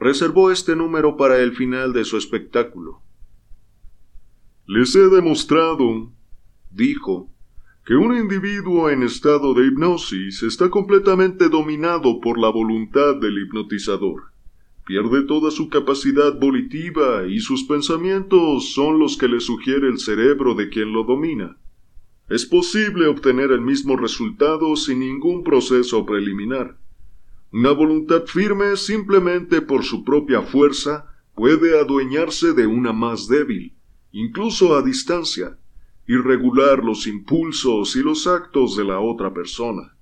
Reservó este número para el final de su espectáculo. Les he demostrado, dijo, que un individuo en estado de hipnosis está completamente dominado por la voluntad del hipnotizador. Pierde toda su capacidad volitiva y sus pensamientos son los que le sugiere el cerebro de quien lo domina. Es posible obtener el mismo resultado sin ningún proceso preliminar. Una voluntad firme simplemente por su propia fuerza puede adueñarse de una más débil, incluso a distancia, y regular los impulsos y los actos de la otra persona.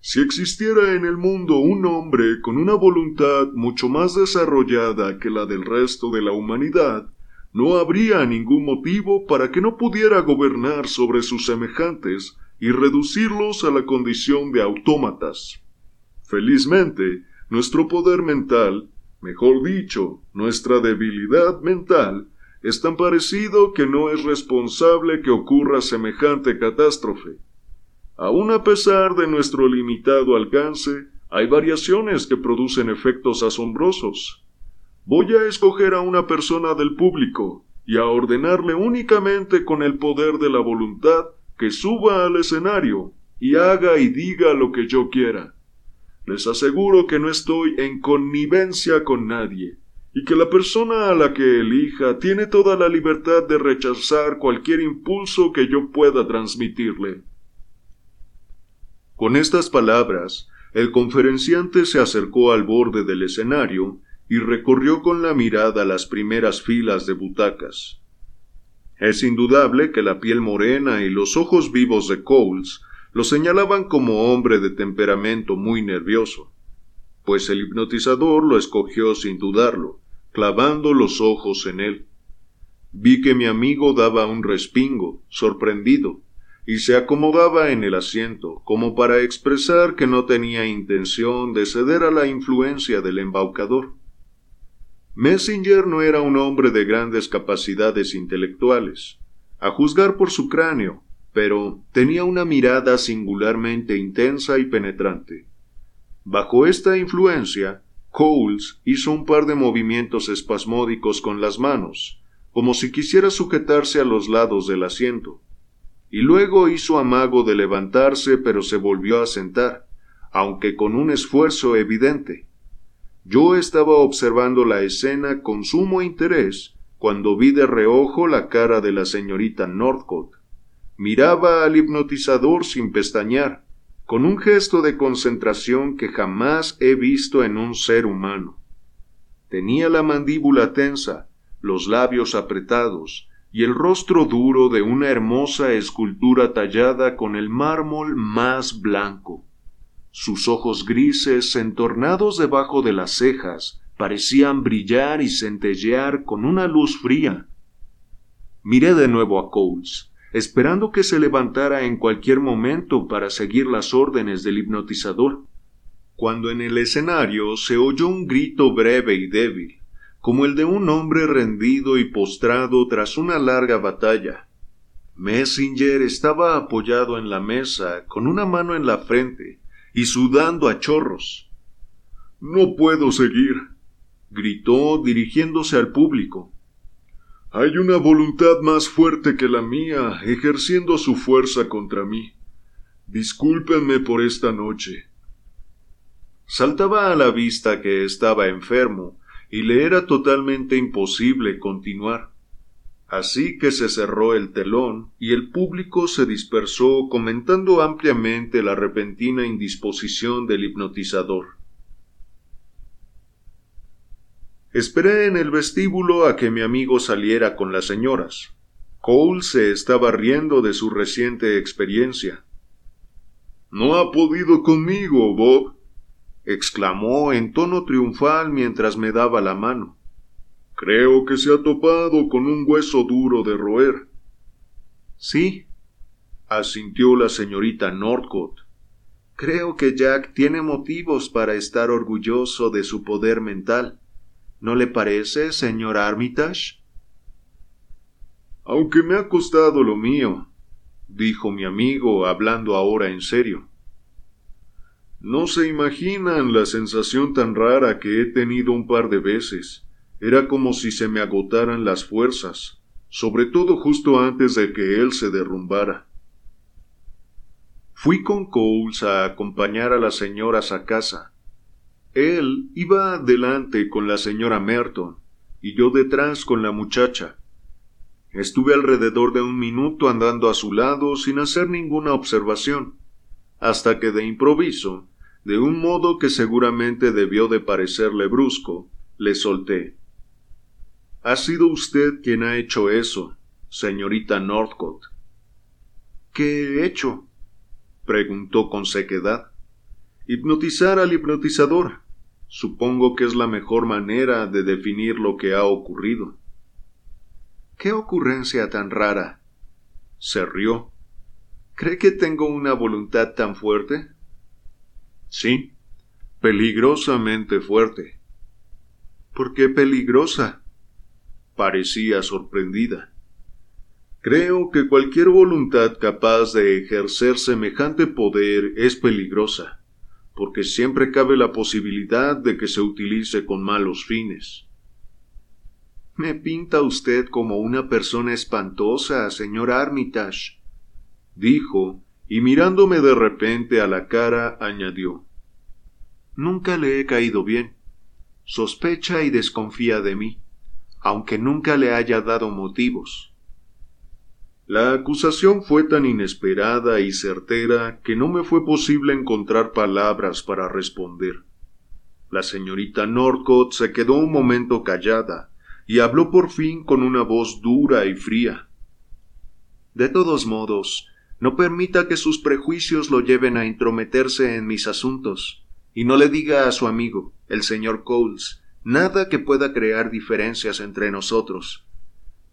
Si existiera en el mundo un hombre con una voluntad mucho más desarrollada que la del resto de la humanidad, no habría ningún motivo para que no pudiera gobernar sobre sus semejantes y reducirlos a la condición de autómatas. Felizmente, nuestro poder mental, mejor dicho, nuestra debilidad mental, es tan parecido que no es responsable que ocurra semejante catástrofe. Aun a pesar de nuestro limitado alcance, hay variaciones que producen efectos asombrosos. Voy a escoger a una persona del público y a ordenarle únicamente con el poder de la voluntad que suba al escenario y haga y diga lo que yo quiera. Les aseguro que no estoy en connivencia con nadie, y que la persona a la que elija tiene toda la libertad de rechazar cualquier impulso que yo pueda transmitirle. Con estas palabras, el conferenciante se acercó al borde del escenario y recorrió con la mirada las primeras filas de butacas. Es indudable que la piel morena y los ojos vivos de Coles lo señalaban como hombre de temperamento muy nervioso, pues el hipnotizador lo escogió sin dudarlo, clavando los ojos en él. Vi que mi amigo daba un respingo, sorprendido, y se acomodaba en el asiento, como para expresar que no tenía intención de ceder a la influencia del embaucador. Messenger no era un hombre de grandes capacidades intelectuales, a juzgar por su cráneo, pero tenía una mirada singularmente intensa y penetrante. Bajo esta influencia, Coles hizo un par de movimientos espasmódicos con las manos, como si quisiera sujetarse a los lados del asiento, y luego hizo amago de levantarse pero se volvió a sentar, aunque con un esfuerzo evidente. Yo estaba observando la escena con sumo interés cuando vi de reojo la cara de la señorita Northcote, Miraba al hipnotizador sin pestañear, con un gesto de concentración que jamás he visto en un ser humano. Tenía la mandíbula tensa, los labios apretados y el rostro duro de una hermosa escultura tallada con el mármol más blanco. Sus ojos grises, entornados debajo de las cejas, parecían brillar y centellear con una luz fría. Miré de nuevo a Coles esperando que se levantara en cualquier momento para seguir las órdenes del hipnotizador, cuando en el escenario se oyó un grito breve y débil, como el de un hombre rendido y postrado tras una larga batalla. Messenger estaba apoyado en la mesa, con una mano en la frente, y sudando a chorros. No puedo seguir, gritó dirigiéndose al público. Hay una voluntad más fuerte que la mía ejerciendo su fuerza contra mí. Discúlpenme por esta noche. Saltaba a la vista que estaba enfermo y le era totalmente imposible continuar. Así que se cerró el telón y el público se dispersó comentando ampliamente la repentina indisposición del hipnotizador. Esperé en el vestíbulo a que mi amigo saliera con las señoras. Cole se estaba riendo de su reciente experiencia. No ha podido conmigo, Bob, exclamó en tono triunfal mientras me daba la mano. Creo que se ha topado con un hueso duro de roer. Sí, asintió la señorita Norcott. Creo que Jack tiene motivos para estar orgulloso de su poder mental. ¿No le parece, señor Armitage? Aunque me ha costado lo mío, dijo mi amigo, hablando ahora en serio. No se imaginan la sensación tan rara que he tenido un par de veces. Era como si se me agotaran las fuerzas, sobre todo justo antes de que él se derrumbara. Fui con Coles a acompañar a las señoras a casa, él iba delante con la señora Merton y yo detrás con la muchacha. Estuve alrededor de un minuto andando a su lado sin hacer ninguna observación, hasta que de improviso, de un modo que seguramente debió de parecerle brusco, le solté. Ha sido usted quien ha hecho eso, señorita Northcott. ¿Qué he hecho? preguntó con sequedad. Hipnotizar al hipnotizador. Supongo que es la mejor manera de definir lo que ha ocurrido. ¿Qué ocurrencia tan rara? Se rió. ¿Cree que tengo una voluntad tan fuerte? Sí, peligrosamente fuerte. ¿Por qué peligrosa? parecía sorprendida. Creo que cualquier voluntad capaz de ejercer semejante poder es peligrosa, porque siempre cabe la posibilidad de que se utilice con malos fines. Me pinta usted como una persona espantosa, señor Armitage, dijo, y mirándome de repente a la cara añadió Nunca le he caído bien. Sospecha y desconfía de mí aunque nunca le haya dado motivos. La acusación fue tan inesperada y certera que no me fue posible encontrar palabras para responder. La señorita Norcott se quedó un momento callada y habló por fin con una voz dura y fría. De todos modos, no permita que sus prejuicios lo lleven a intrometerse en mis asuntos, y no le diga a su amigo, el señor Coles, nada que pueda crear diferencias entre nosotros.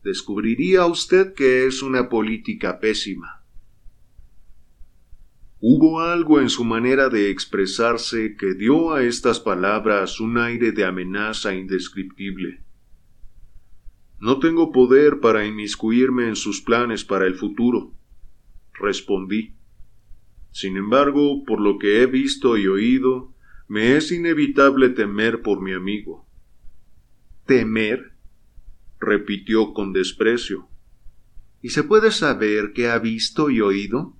Descubriría usted que es una política pésima. Hubo algo en su manera de expresarse que dio a estas palabras un aire de amenaza indescriptible. No tengo poder para inmiscuirme en sus planes para el futuro, respondí. Sin embargo, por lo que he visto y oído, me es inevitable temer por mi amigo. ¿Temer? Repitió con desprecio. ¿Y se puede saber qué ha visto y oído?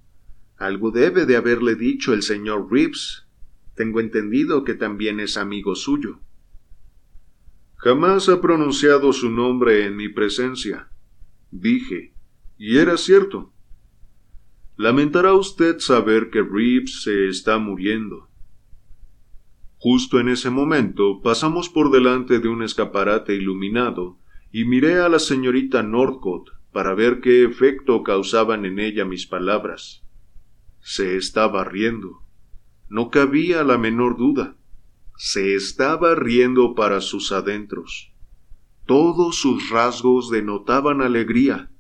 Algo debe de haberle dicho el señor Reeves. Tengo entendido que también es amigo suyo. Jamás ha pronunciado su nombre en mi presencia, dije, y era cierto. Lamentará usted saber que Reeves se está muriendo. Justo en ese momento pasamos por delante de un escaparate iluminado y miré a la señorita Northcott para ver qué efecto causaban en ella mis palabras. Se estaba riendo. No cabía la menor duda. Se estaba riendo para sus adentros. Todos sus rasgos denotaban alegría.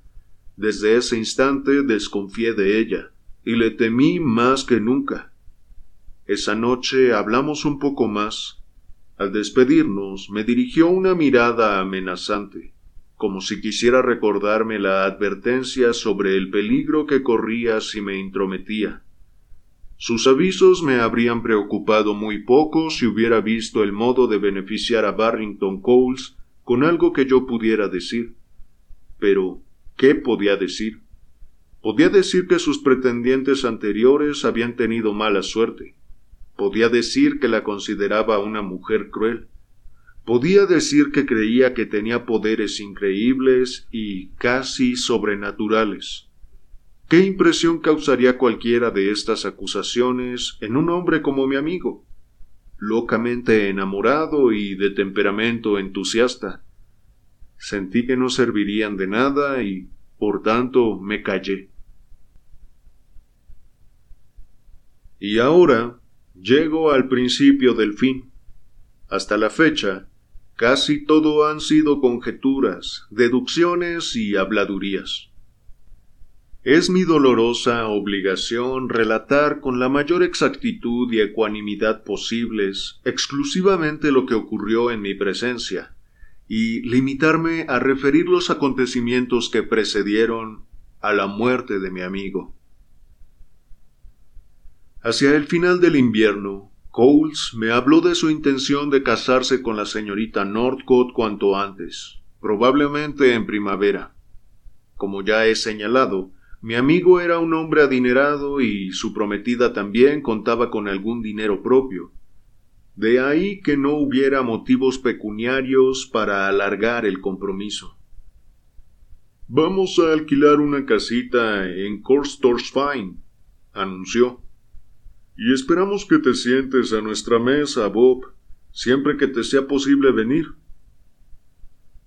Desde ese instante desconfié de ella, y le temí más que nunca. Esa noche hablamos un poco más. Al despedirnos me dirigió una mirada amenazante, como si quisiera recordarme la advertencia sobre el peligro que corría si me intrometía. Sus avisos me habrían preocupado muy poco si hubiera visto el modo de beneficiar a Barrington Coles con algo que yo pudiera decir. Pero, ¿qué podía decir? Podía decir que sus pretendientes anteriores habían tenido mala suerte, Podía decir que la consideraba una mujer cruel. Podía decir que creía que tenía poderes increíbles y casi sobrenaturales. ¿Qué impresión causaría cualquiera de estas acusaciones en un hombre como mi amigo? Locamente enamorado y de temperamento entusiasta. Sentí que no servirían de nada y, por tanto, me callé. Y ahora, Llego al principio del fin. Hasta la fecha, casi todo han sido conjeturas, deducciones y habladurías. Es mi dolorosa obligación relatar con la mayor exactitud y ecuanimidad posibles exclusivamente lo que ocurrió en mi presencia, y limitarme a referir los acontecimientos que precedieron a la muerte de mi amigo. Hacia el final del invierno, Coles me habló de su intención de casarse con la señorita Northcott cuanto antes, probablemente en primavera. Como ya he señalado, mi amigo era un hombre adinerado y su prometida también contaba con algún dinero propio. De ahí que no hubiera motivos pecuniarios para alargar el compromiso. Vamos a alquilar una casita en Fine, anunció. Y esperamos que te sientes a nuestra mesa, Bob, siempre que te sea posible venir.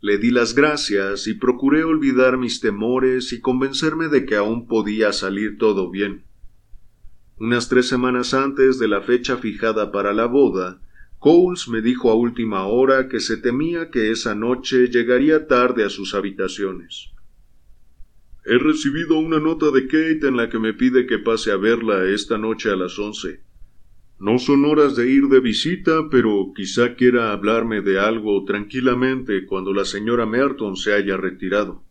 Le di las gracias y procuré olvidar mis temores y convencerme de que aún podía salir todo bien. Unas tres semanas antes de la fecha fijada para la boda, Coles me dijo a última hora que se temía que esa noche llegaría tarde a sus habitaciones. He recibido una nota de Kate en la que me pide que pase a verla esta noche a las once. No son horas de ir de visita, pero quizá quiera hablarme de algo tranquilamente cuando la señora Merton se haya retirado.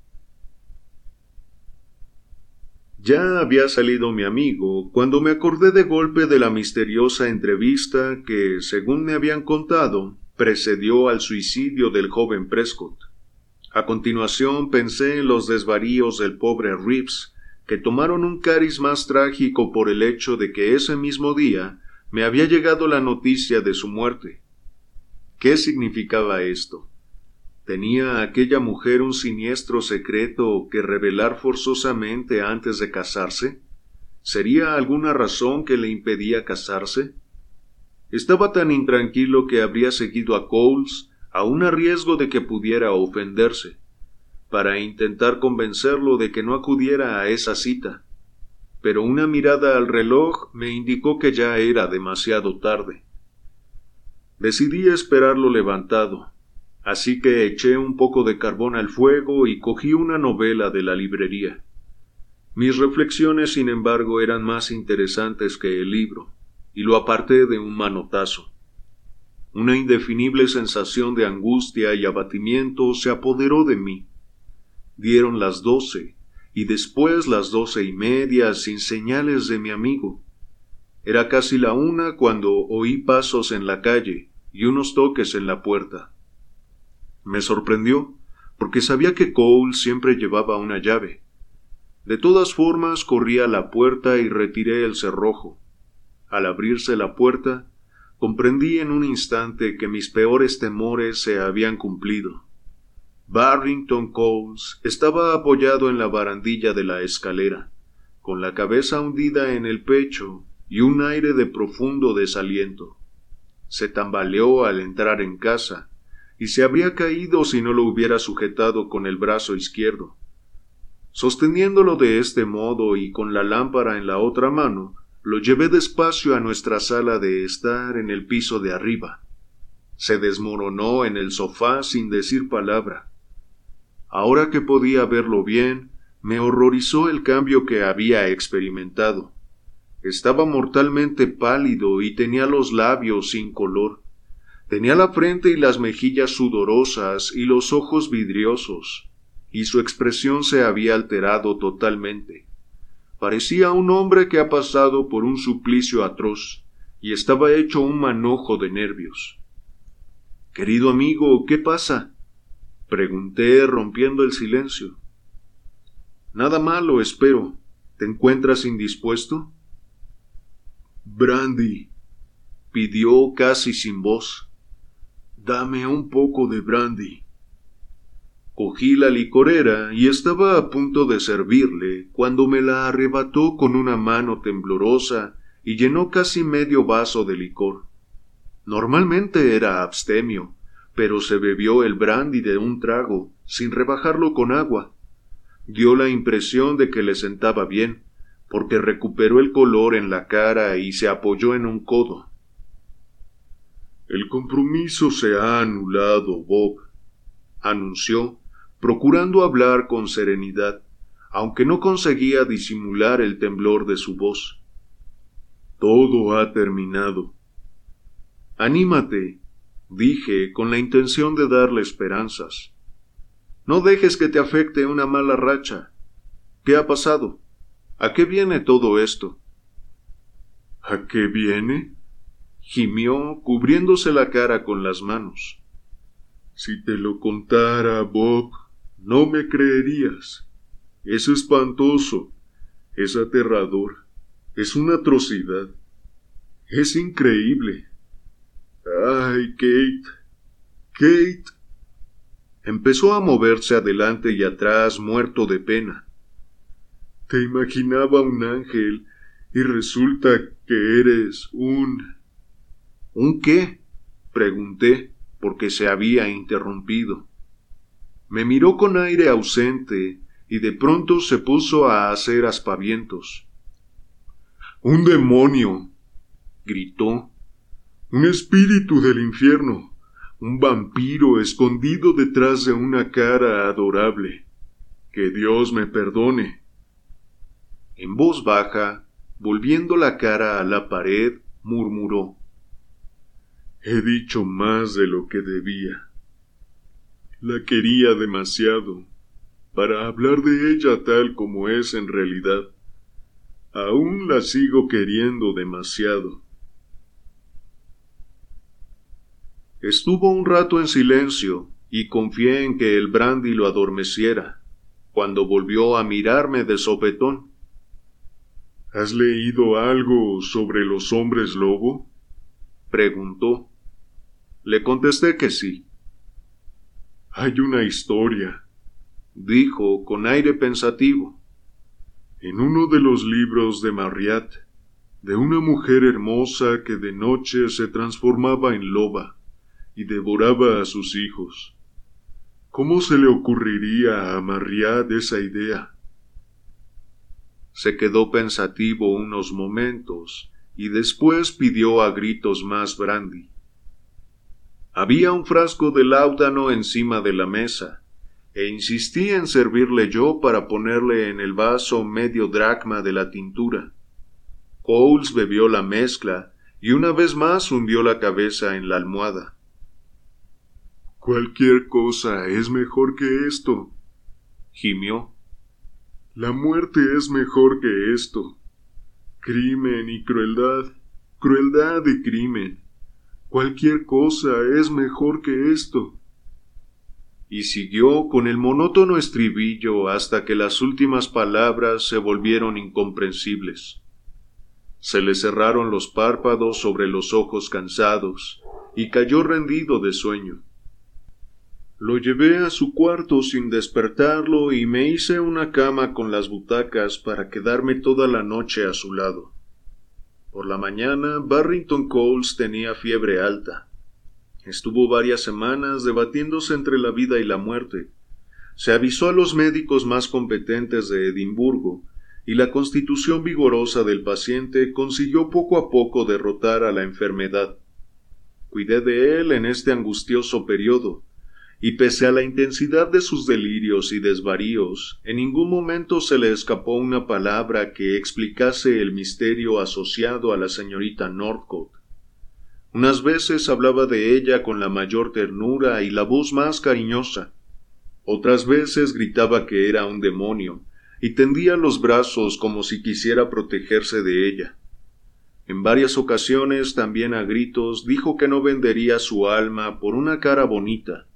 Ya había salido mi amigo cuando me acordé de golpe de la misteriosa entrevista que, según me habían contado, precedió al suicidio del joven Prescott. A continuación pensé en los desvaríos del pobre Reeves, que tomaron un cariz más trágico por el hecho de que ese mismo día me había llegado la noticia de su muerte. ¿Qué significaba esto? ¿Tenía aquella mujer un siniestro secreto que revelar forzosamente antes de casarse? ¿Sería alguna razón que le impedía casarse? Estaba tan intranquilo que habría seguido a Coles, aun a riesgo de que pudiera ofenderse, para intentar convencerlo de que no acudiera a esa cita. Pero una mirada al reloj me indicó que ya era demasiado tarde. Decidí esperarlo levantado, Así que eché un poco de carbón al fuego y cogí una novela de la librería. Mis reflexiones, sin embargo, eran más interesantes que el libro, y lo aparté de un manotazo. Una indefinible sensación de angustia y abatimiento se apoderó de mí. Dieron las doce, y después las doce y media sin señales de mi amigo. Era casi la una cuando oí pasos en la calle y unos toques en la puerta. Me sorprendió, porque sabía que Cole siempre llevaba una llave. De todas formas corrí a la puerta y retiré el cerrojo. Al abrirse la puerta, comprendí en un instante que mis peores temores se habían cumplido. Barrington Coles estaba apoyado en la barandilla de la escalera, con la cabeza hundida en el pecho y un aire de profundo desaliento. Se tambaleó al entrar en casa, y se habría caído si no lo hubiera sujetado con el brazo izquierdo. Sosteniéndolo de este modo y con la lámpara en la otra mano, lo llevé despacio a nuestra sala de estar en el piso de arriba. Se desmoronó en el sofá sin decir palabra. Ahora que podía verlo bien, me horrorizó el cambio que había experimentado. Estaba mortalmente pálido y tenía los labios sin color. Tenía la frente y las mejillas sudorosas y los ojos vidriosos, y su expresión se había alterado totalmente. Parecía un hombre que ha pasado por un suplicio atroz, y estaba hecho un manojo de nervios. Querido amigo, ¿qué pasa? pregunté rompiendo el silencio. Nada malo, espero. ¿Te encuentras indispuesto? Brandy, pidió casi sin voz. Dame un poco de brandy. Cogí la licorera y estaba a punto de servirle cuando me la arrebató con una mano temblorosa y llenó casi medio vaso de licor. Normalmente era abstemio, pero se bebió el brandy de un trago, sin rebajarlo con agua. Dio la impresión de que le sentaba bien, porque recuperó el color en la cara y se apoyó en un codo. El compromiso se ha anulado, Bob, anunció, procurando hablar con serenidad, aunque no conseguía disimular el temblor de su voz. Todo ha terminado. Anímate, dije con la intención de darle esperanzas. No dejes que te afecte una mala racha. ¿Qué ha pasado? ¿A qué viene todo esto? ¿A qué viene? gimió cubriéndose la cara con las manos. Si te lo contara, Bob, no me creerías. Es espantoso, es aterrador, es una atrocidad, es increíble. Ay, Kate, Kate. Empezó a moverse adelante y atrás, muerto de pena. Te imaginaba un ángel y resulta que eres un... ¿Un qué? pregunté, porque se había interrumpido. Me miró con aire ausente y de pronto se puso a hacer aspavientos. Un demonio. gritó. Un espíritu del infierno. Un vampiro escondido detrás de una cara adorable. Que Dios me perdone. En voz baja, volviendo la cara a la pared, murmuró. He dicho más de lo que debía. La quería demasiado para hablar de ella tal como es en realidad. Aún la sigo queriendo demasiado. Estuvo un rato en silencio y confié en que el brandy lo adormeciera, cuando volvió a mirarme de sopetón. ¿Has leído algo sobre los hombres lobo? preguntó. Le contesté que sí. Hay una historia, dijo con aire pensativo, en uno de los libros de Marriott, de una mujer hermosa que de noche se transformaba en loba y devoraba a sus hijos. ¿Cómo se le ocurriría a Marriott esa idea? Se quedó pensativo unos momentos y después pidió a gritos más brandy. Había un frasco de láudano encima de la mesa, e insistí en servirle yo para ponerle en el vaso medio dracma de la tintura. Coles bebió la mezcla y una vez más hundió la cabeza en la almohada. Cualquier cosa es mejor que esto, gimió. La muerte es mejor que esto. Crimen y crueldad, crueldad y crimen. Cualquier cosa es mejor que esto. Y siguió con el monótono estribillo hasta que las últimas palabras se volvieron incomprensibles. Se le cerraron los párpados sobre los ojos cansados, y cayó rendido de sueño. Lo llevé a su cuarto sin despertarlo y me hice una cama con las butacas para quedarme toda la noche a su lado. Por la mañana, Barrington Coles tenía fiebre alta. Estuvo varias semanas debatiéndose entre la vida y la muerte. Se avisó a los médicos más competentes de Edimburgo, y la constitución vigorosa del paciente consiguió poco a poco derrotar a la enfermedad. Cuidé de él en este angustioso periodo, y pese a la intensidad de sus delirios y desvaríos, en ningún momento se le escapó una palabra que explicase el misterio asociado a la señorita Northcote. Unas veces hablaba de ella con la mayor ternura y la voz más cariñosa. Otras veces gritaba que era un demonio, y tendía los brazos como si quisiera protegerse de ella. En varias ocasiones también a gritos dijo que no vendería su alma por una cara bonita,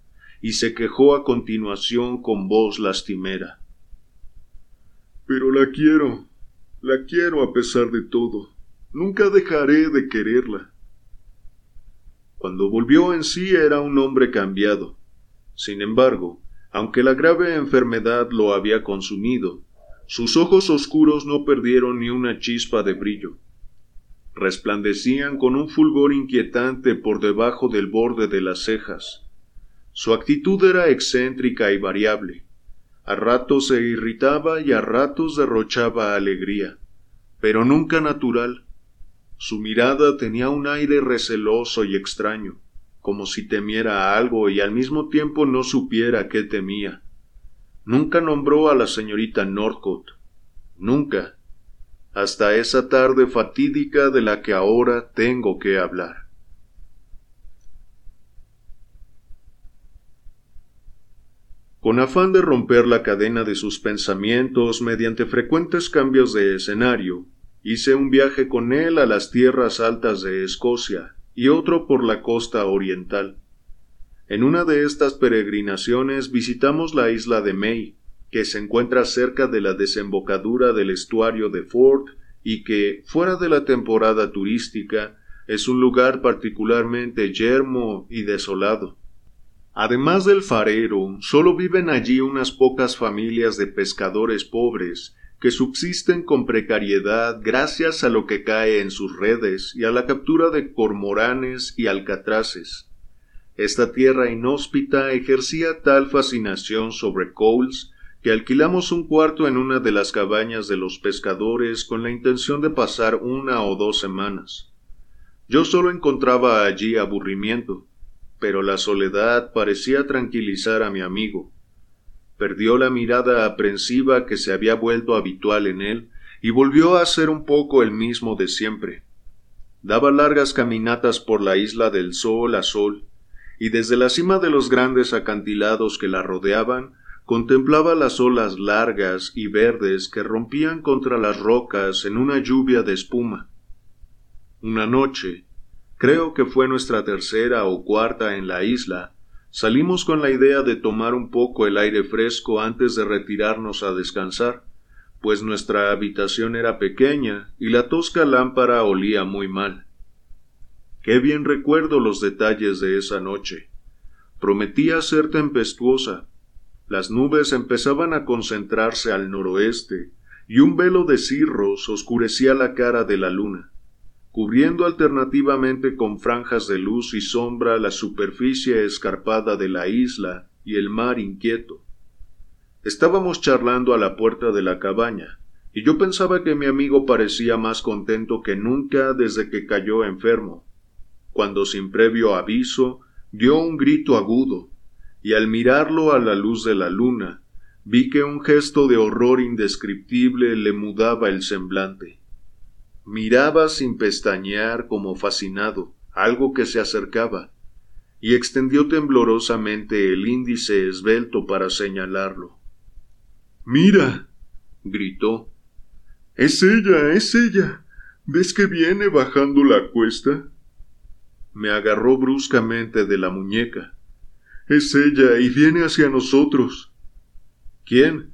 y se quejó a continuación con voz lastimera. Pero la quiero, la quiero a pesar de todo. Nunca dejaré de quererla. Cuando volvió en sí era un hombre cambiado. Sin embargo, aunque la grave enfermedad lo había consumido, sus ojos oscuros no perdieron ni una chispa de brillo. Resplandecían con un fulgor inquietante por debajo del borde de las cejas, su actitud era excéntrica y variable. A ratos se irritaba y a ratos derrochaba alegría, pero nunca natural. Su mirada tenía un aire receloso y extraño, como si temiera algo y al mismo tiempo no supiera qué temía. Nunca nombró a la señorita Northcote. Nunca. Hasta esa tarde fatídica de la que ahora tengo que hablar. Con afán de romper la cadena de sus pensamientos mediante frecuentes cambios de escenario, hice un viaje con él a las tierras altas de Escocia y otro por la costa oriental. En una de estas peregrinaciones visitamos la isla de May, que se encuentra cerca de la desembocadura del estuario de Ford y que, fuera de la temporada turística, es un lugar particularmente yermo y desolado. Además del farero, solo viven allí unas pocas familias de pescadores pobres que subsisten con precariedad gracias a lo que cae en sus redes y a la captura de cormoranes y alcatraces. Esta tierra inhóspita ejercía tal fascinación sobre Coles que alquilamos un cuarto en una de las cabañas de los pescadores con la intención de pasar una o dos semanas. Yo solo encontraba allí aburrimiento, pero la soledad parecía tranquilizar a mi amigo. Perdió la mirada aprensiva que se había vuelto habitual en él y volvió a ser un poco el mismo de siempre. Daba largas caminatas por la isla del sol a sol, y desde la cima de los grandes acantilados que la rodeaban contemplaba las olas largas y verdes que rompían contra las rocas en una lluvia de espuma. Una noche, creo que fue nuestra tercera o cuarta en la isla, salimos con la idea de tomar un poco el aire fresco antes de retirarnos a descansar, pues nuestra habitación era pequeña y la tosca lámpara olía muy mal. Qué bien recuerdo los detalles de esa noche. Prometía ser tempestuosa, las nubes empezaban a concentrarse al noroeste, y un velo de cirros oscurecía la cara de la luna, cubriendo alternativamente con franjas de luz y sombra la superficie escarpada de la isla y el mar inquieto. Estábamos charlando a la puerta de la cabaña, y yo pensaba que mi amigo parecía más contento que nunca desde que cayó enfermo, cuando sin previo aviso dio un grito agudo, y al mirarlo a la luz de la luna, vi que un gesto de horror indescriptible le mudaba el semblante. Miraba sin pestañear como fascinado algo que se acercaba, y extendió temblorosamente el índice esbelto para señalarlo. Mira. gritó. Es ella, es ella. ¿Ves que viene bajando la cuesta? Me agarró bruscamente de la muñeca es ella y viene hacia nosotros. ¿Quién?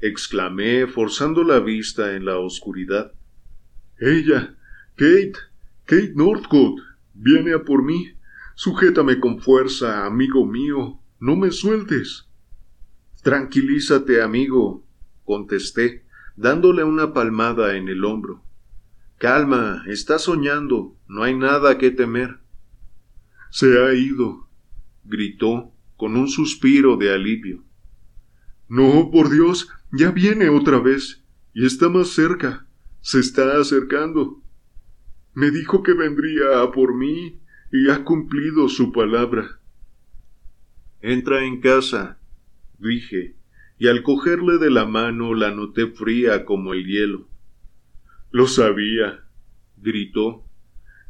exclamé, forzando la vista en la oscuridad. Ella. Kate. Kate Northcote. Viene a por mí. Sujétame con fuerza, amigo mío. No me sueltes. Tranquilízate, amigo, contesté, dándole una palmada en el hombro. Calma, está soñando, no hay nada que temer. Se ha ido, gritó con un suspiro de alivio. No, por Dios, ya viene otra vez, y está más cerca, se está acercando. Me dijo que vendría a por mí, y ha cumplido su palabra. Entra en casa, dije, y al cogerle de la mano la noté fría como el hielo. Lo sabía, gritó.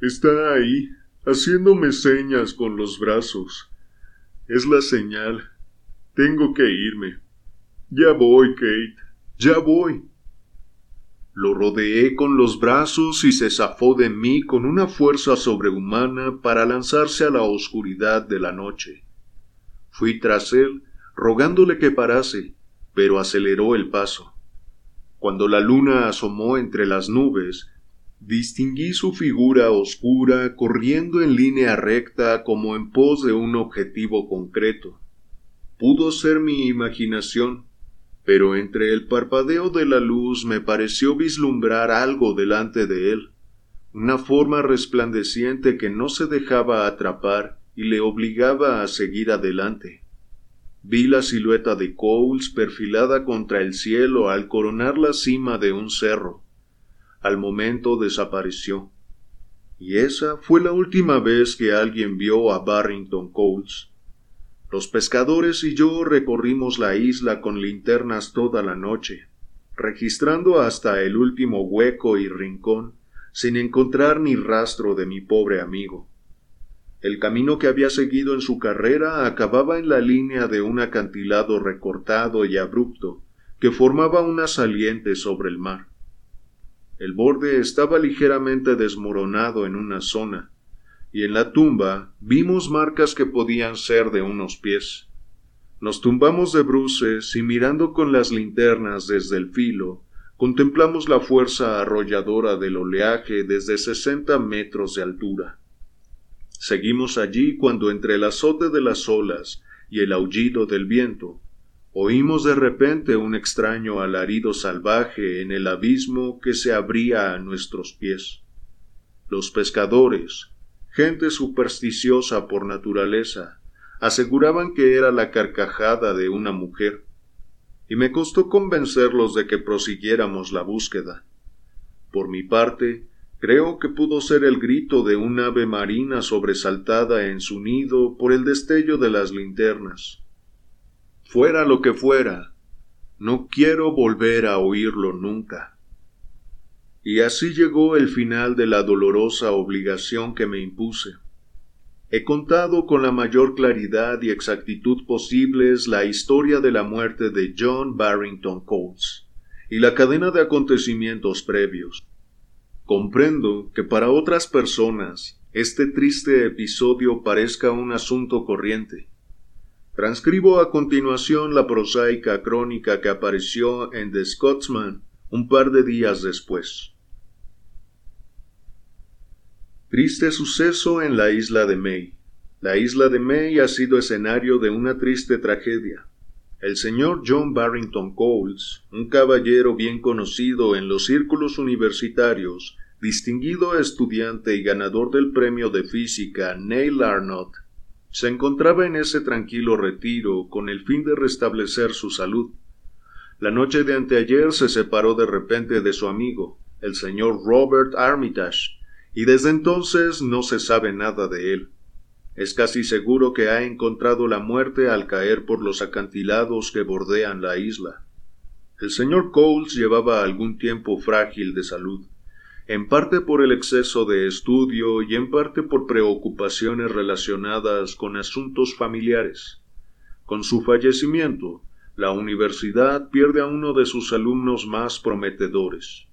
Está ahí, haciéndome señas con los brazos. Es la señal. Tengo que irme. Ya voy, Kate. Ya voy. Lo rodeé con los brazos y se zafó de mí con una fuerza sobrehumana para lanzarse a la oscuridad de la noche. Fui tras él, rogándole que parase, pero aceleró el paso. Cuando la luna asomó entre las nubes, Distinguí su figura oscura corriendo en línea recta como en pos de un objetivo concreto. Pudo ser mi imaginación, pero entre el parpadeo de la luz me pareció vislumbrar algo delante de él, una forma resplandeciente que no se dejaba atrapar y le obligaba a seguir adelante. Vi la silueta de Coles perfilada contra el cielo al coronar la cima de un cerro al momento desapareció. Y esa fue la última vez que alguien vio a Barrington Coles. Los pescadores y yo recorrimos la isla con linternas toda la noche, registrando hasta el último hueco y rincón, sin encontrar ni rastro de mi pobre amigo. El camino que había seguido en su carrera acababa en la línea de un acantilado recortado y abrupto que formaba una saliente sobre el mar. El borde estaba ligeramente desmoronado en una zona, y en la tumba vimos marcas que podían ser de unos pies. Nos tumbamos de bruces y mirando con las linternas desde el filo, contemplamos la fuerza arrolladora del oleaje desde sesenta metros de altura. Seguimos allí cuando entre el azote de las olas y el aullido del viento, oímos de repente un extraño alarido salvaje en el abismo que se abría a nuestros pies. Los pescadores, gente supersticiosa por naturaleza, aseguraban que era la carcajada de una mujer, y me costó convencerlos de que prosiguiéramos la búsqueda. Por mi parte, creo que pudo ser el grito de un ave marina sobresaltada en su nido por el destello de las linternas. Fuera lo que fuera, no quiero volver a oírlo nunca. Y así llegó el final de la dolorosa obligación que me impuse. He contado con la mayor claridad y exactitud posibles la historia de la muerte de John Barrington Coles y la cadena de acontecimientos previos. Comprendo que para otras personas este triste episodio parezca un asunto corriente. Transcribo a continuación la prosaica crónica que apareció en The Scotsman un par de días después. Triste suceso en la isla de May. La isla de May ha sido escenario de una triste tragedia. El señor John Barrington Coles, un caballero bien conocido en los círculos universitarios, distinguido estudiante y ganador del premio de física Neil Arnott, se encontraba en ese tranquilo retiro con el fin de restablecer su salud. La noche de anteayer se separó de repente de su amigo, el señor Robert Armitage, y desde entonces no se sabe nada de él. Es casi seguro que ha encontrado la muerte al caer por los acantilados que bordean la isla. El señor Coles llevaba algún tiempo frágil de salud, en parte por el exceso de estudio y en parte por preocupaciones relacionadas con asuntos familiares. Con su fallecimiento, la universidad pierde a uno de sus alumnos más prometedores.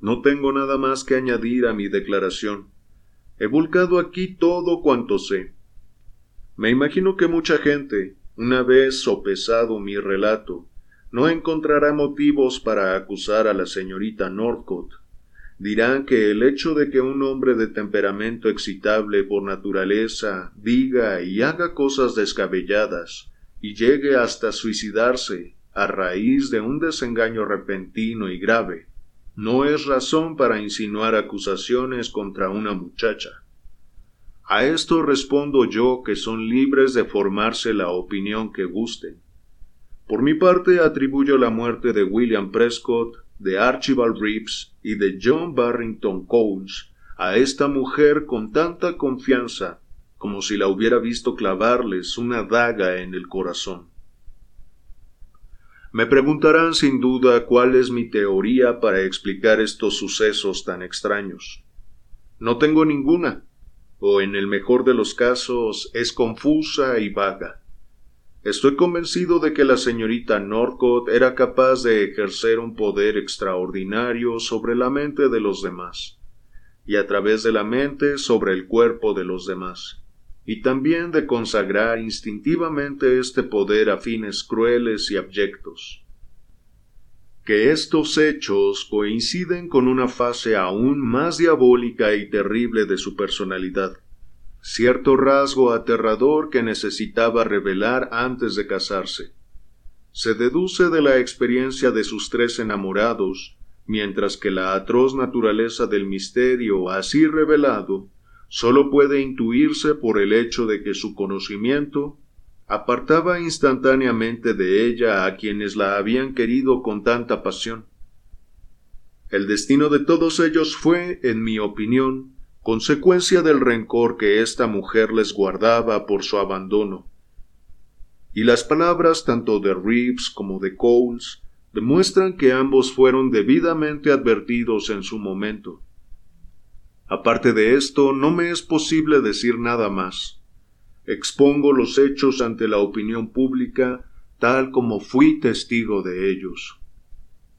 No tengo nada más que añadir a mi declaración. He volcado aquí todo cuanto sé. Me imagino que mucha gente, una vez sopesado mi relato, no encontrará motivos para acusar a la señorita Northcote. Dirán que el hecho de que un hombre de temperamento excitable por naturaleza diga y haga cosas descabelladas y llegue hasta suicidarse a raíz de un desengaño repentino y grave, no es razón para insinuar acusaciones contra una muchacha. A esto respondo yo que son libres de formarse la opinión que gusten. Por mi parte atribuyo la muerte de William Prescott, de Archibald Reeves y de John Barrington Coles a esta mujer con tanta confianza como si la hubiera visto clavarles una daga en el corazón. Me preguntarán sin duda cuál es mi teoría para explicar estos sucesos tan extraños. No tengo ninguna, o en el mejor de los casos es confusa y vaga. Estoy convencido de que la señorita Norcott era capaz de ejercer un poder extraordinario sobre la mente de los demás, y a través de la mente sobre el cuerpo de los demás y también de consagrar instintivamente este poder a fines crueles y abyectos. Que estos hechos coinciden con una fase aún más diabólica y terrible de su personalidad, cierto rasgo aterrador que necesitaba revelar antes de casarse. Se deduce de la experiencia de sus tres enamorados, mientras que la atroz naturaleza del misterio así revelado sólo puede intuirse por el hecho de que su conocimiento apartaba instantáneamente de ella a quienes la habían querido con tanta pasión. El destino de todos ellos fue, en mi opinión, consecuencia del rencor que esta mujer les guardaba por su abandono. Y las palabras tanto de Reeves como de Coles demuestran que ambos fueron debidamente advertidos en su momento. Aparte de esto, no me es posible decir nada más. Expongo los hechos ante la opinión pública tal como fui testigo de ellos.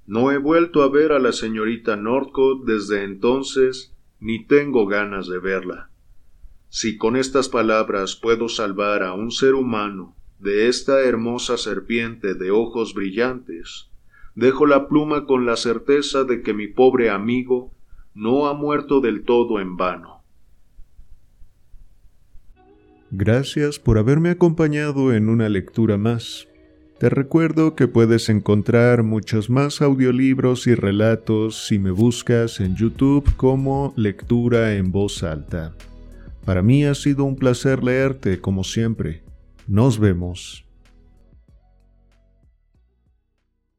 No he vuelto a ver a la señorita Northcote desde entonces, ni tengo ganas de verla. Si con estas palabras puedo salvar a un ser humano de esta hermosa serpiente de ojos brillantes, dejo la pluma con la certeza de que mi pobre amigo no ha muerto del todo en vano. Gracias por haberme acompañado en una lectura más. Te recuerdo que puedes encontrar muchos más audiolibros y relatos si me buscas en YouTube como Lectura en Voz Alta. Para mí ha sido un placer leerte como siempre. Nos vemos.